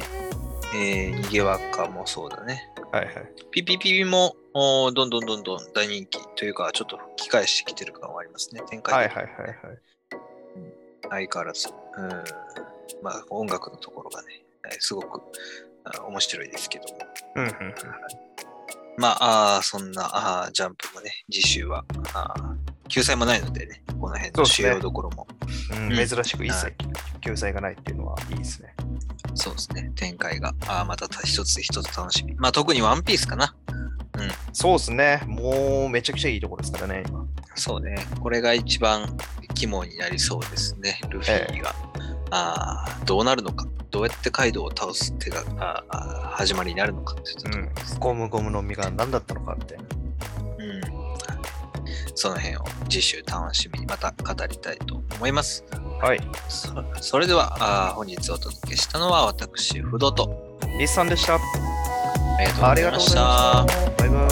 えー、逃げ若もそうだね。はいはい。ピピピピもおどんどんどんどん大人気というか、ちょっと吹き返してきてる感はありますね、展開、ね、はいはいはいはい。相変わらず。うんまあ、音楽のところがね、すごく面白いですけども。うんうんうん、まあ、あそんなあジャンプもね、次週はあ救済もないのでね、この辺の主要どころも。うね、うん、珍しく一切救済がないっていうのはいいですね。そうですね、展開があまた一つ一つ楽しみ。まあ、特にワンピースかな。うん、そうですね、もうめちゃくちゃいいところですからね、今。そうね、これが一番肝になりそうですね、ルフィが。ええあどうなるのか、どうやってカイドウを倒す手があ始まりになるのかっていうと、うん、ゴムゴムの実が何だったのかみたいな。うん。その辺を次週楽しみにまた語りたいと思います。はい。そそれではあ本日お届けしたのは私、不動と。リスさんでした。ありがとうございました。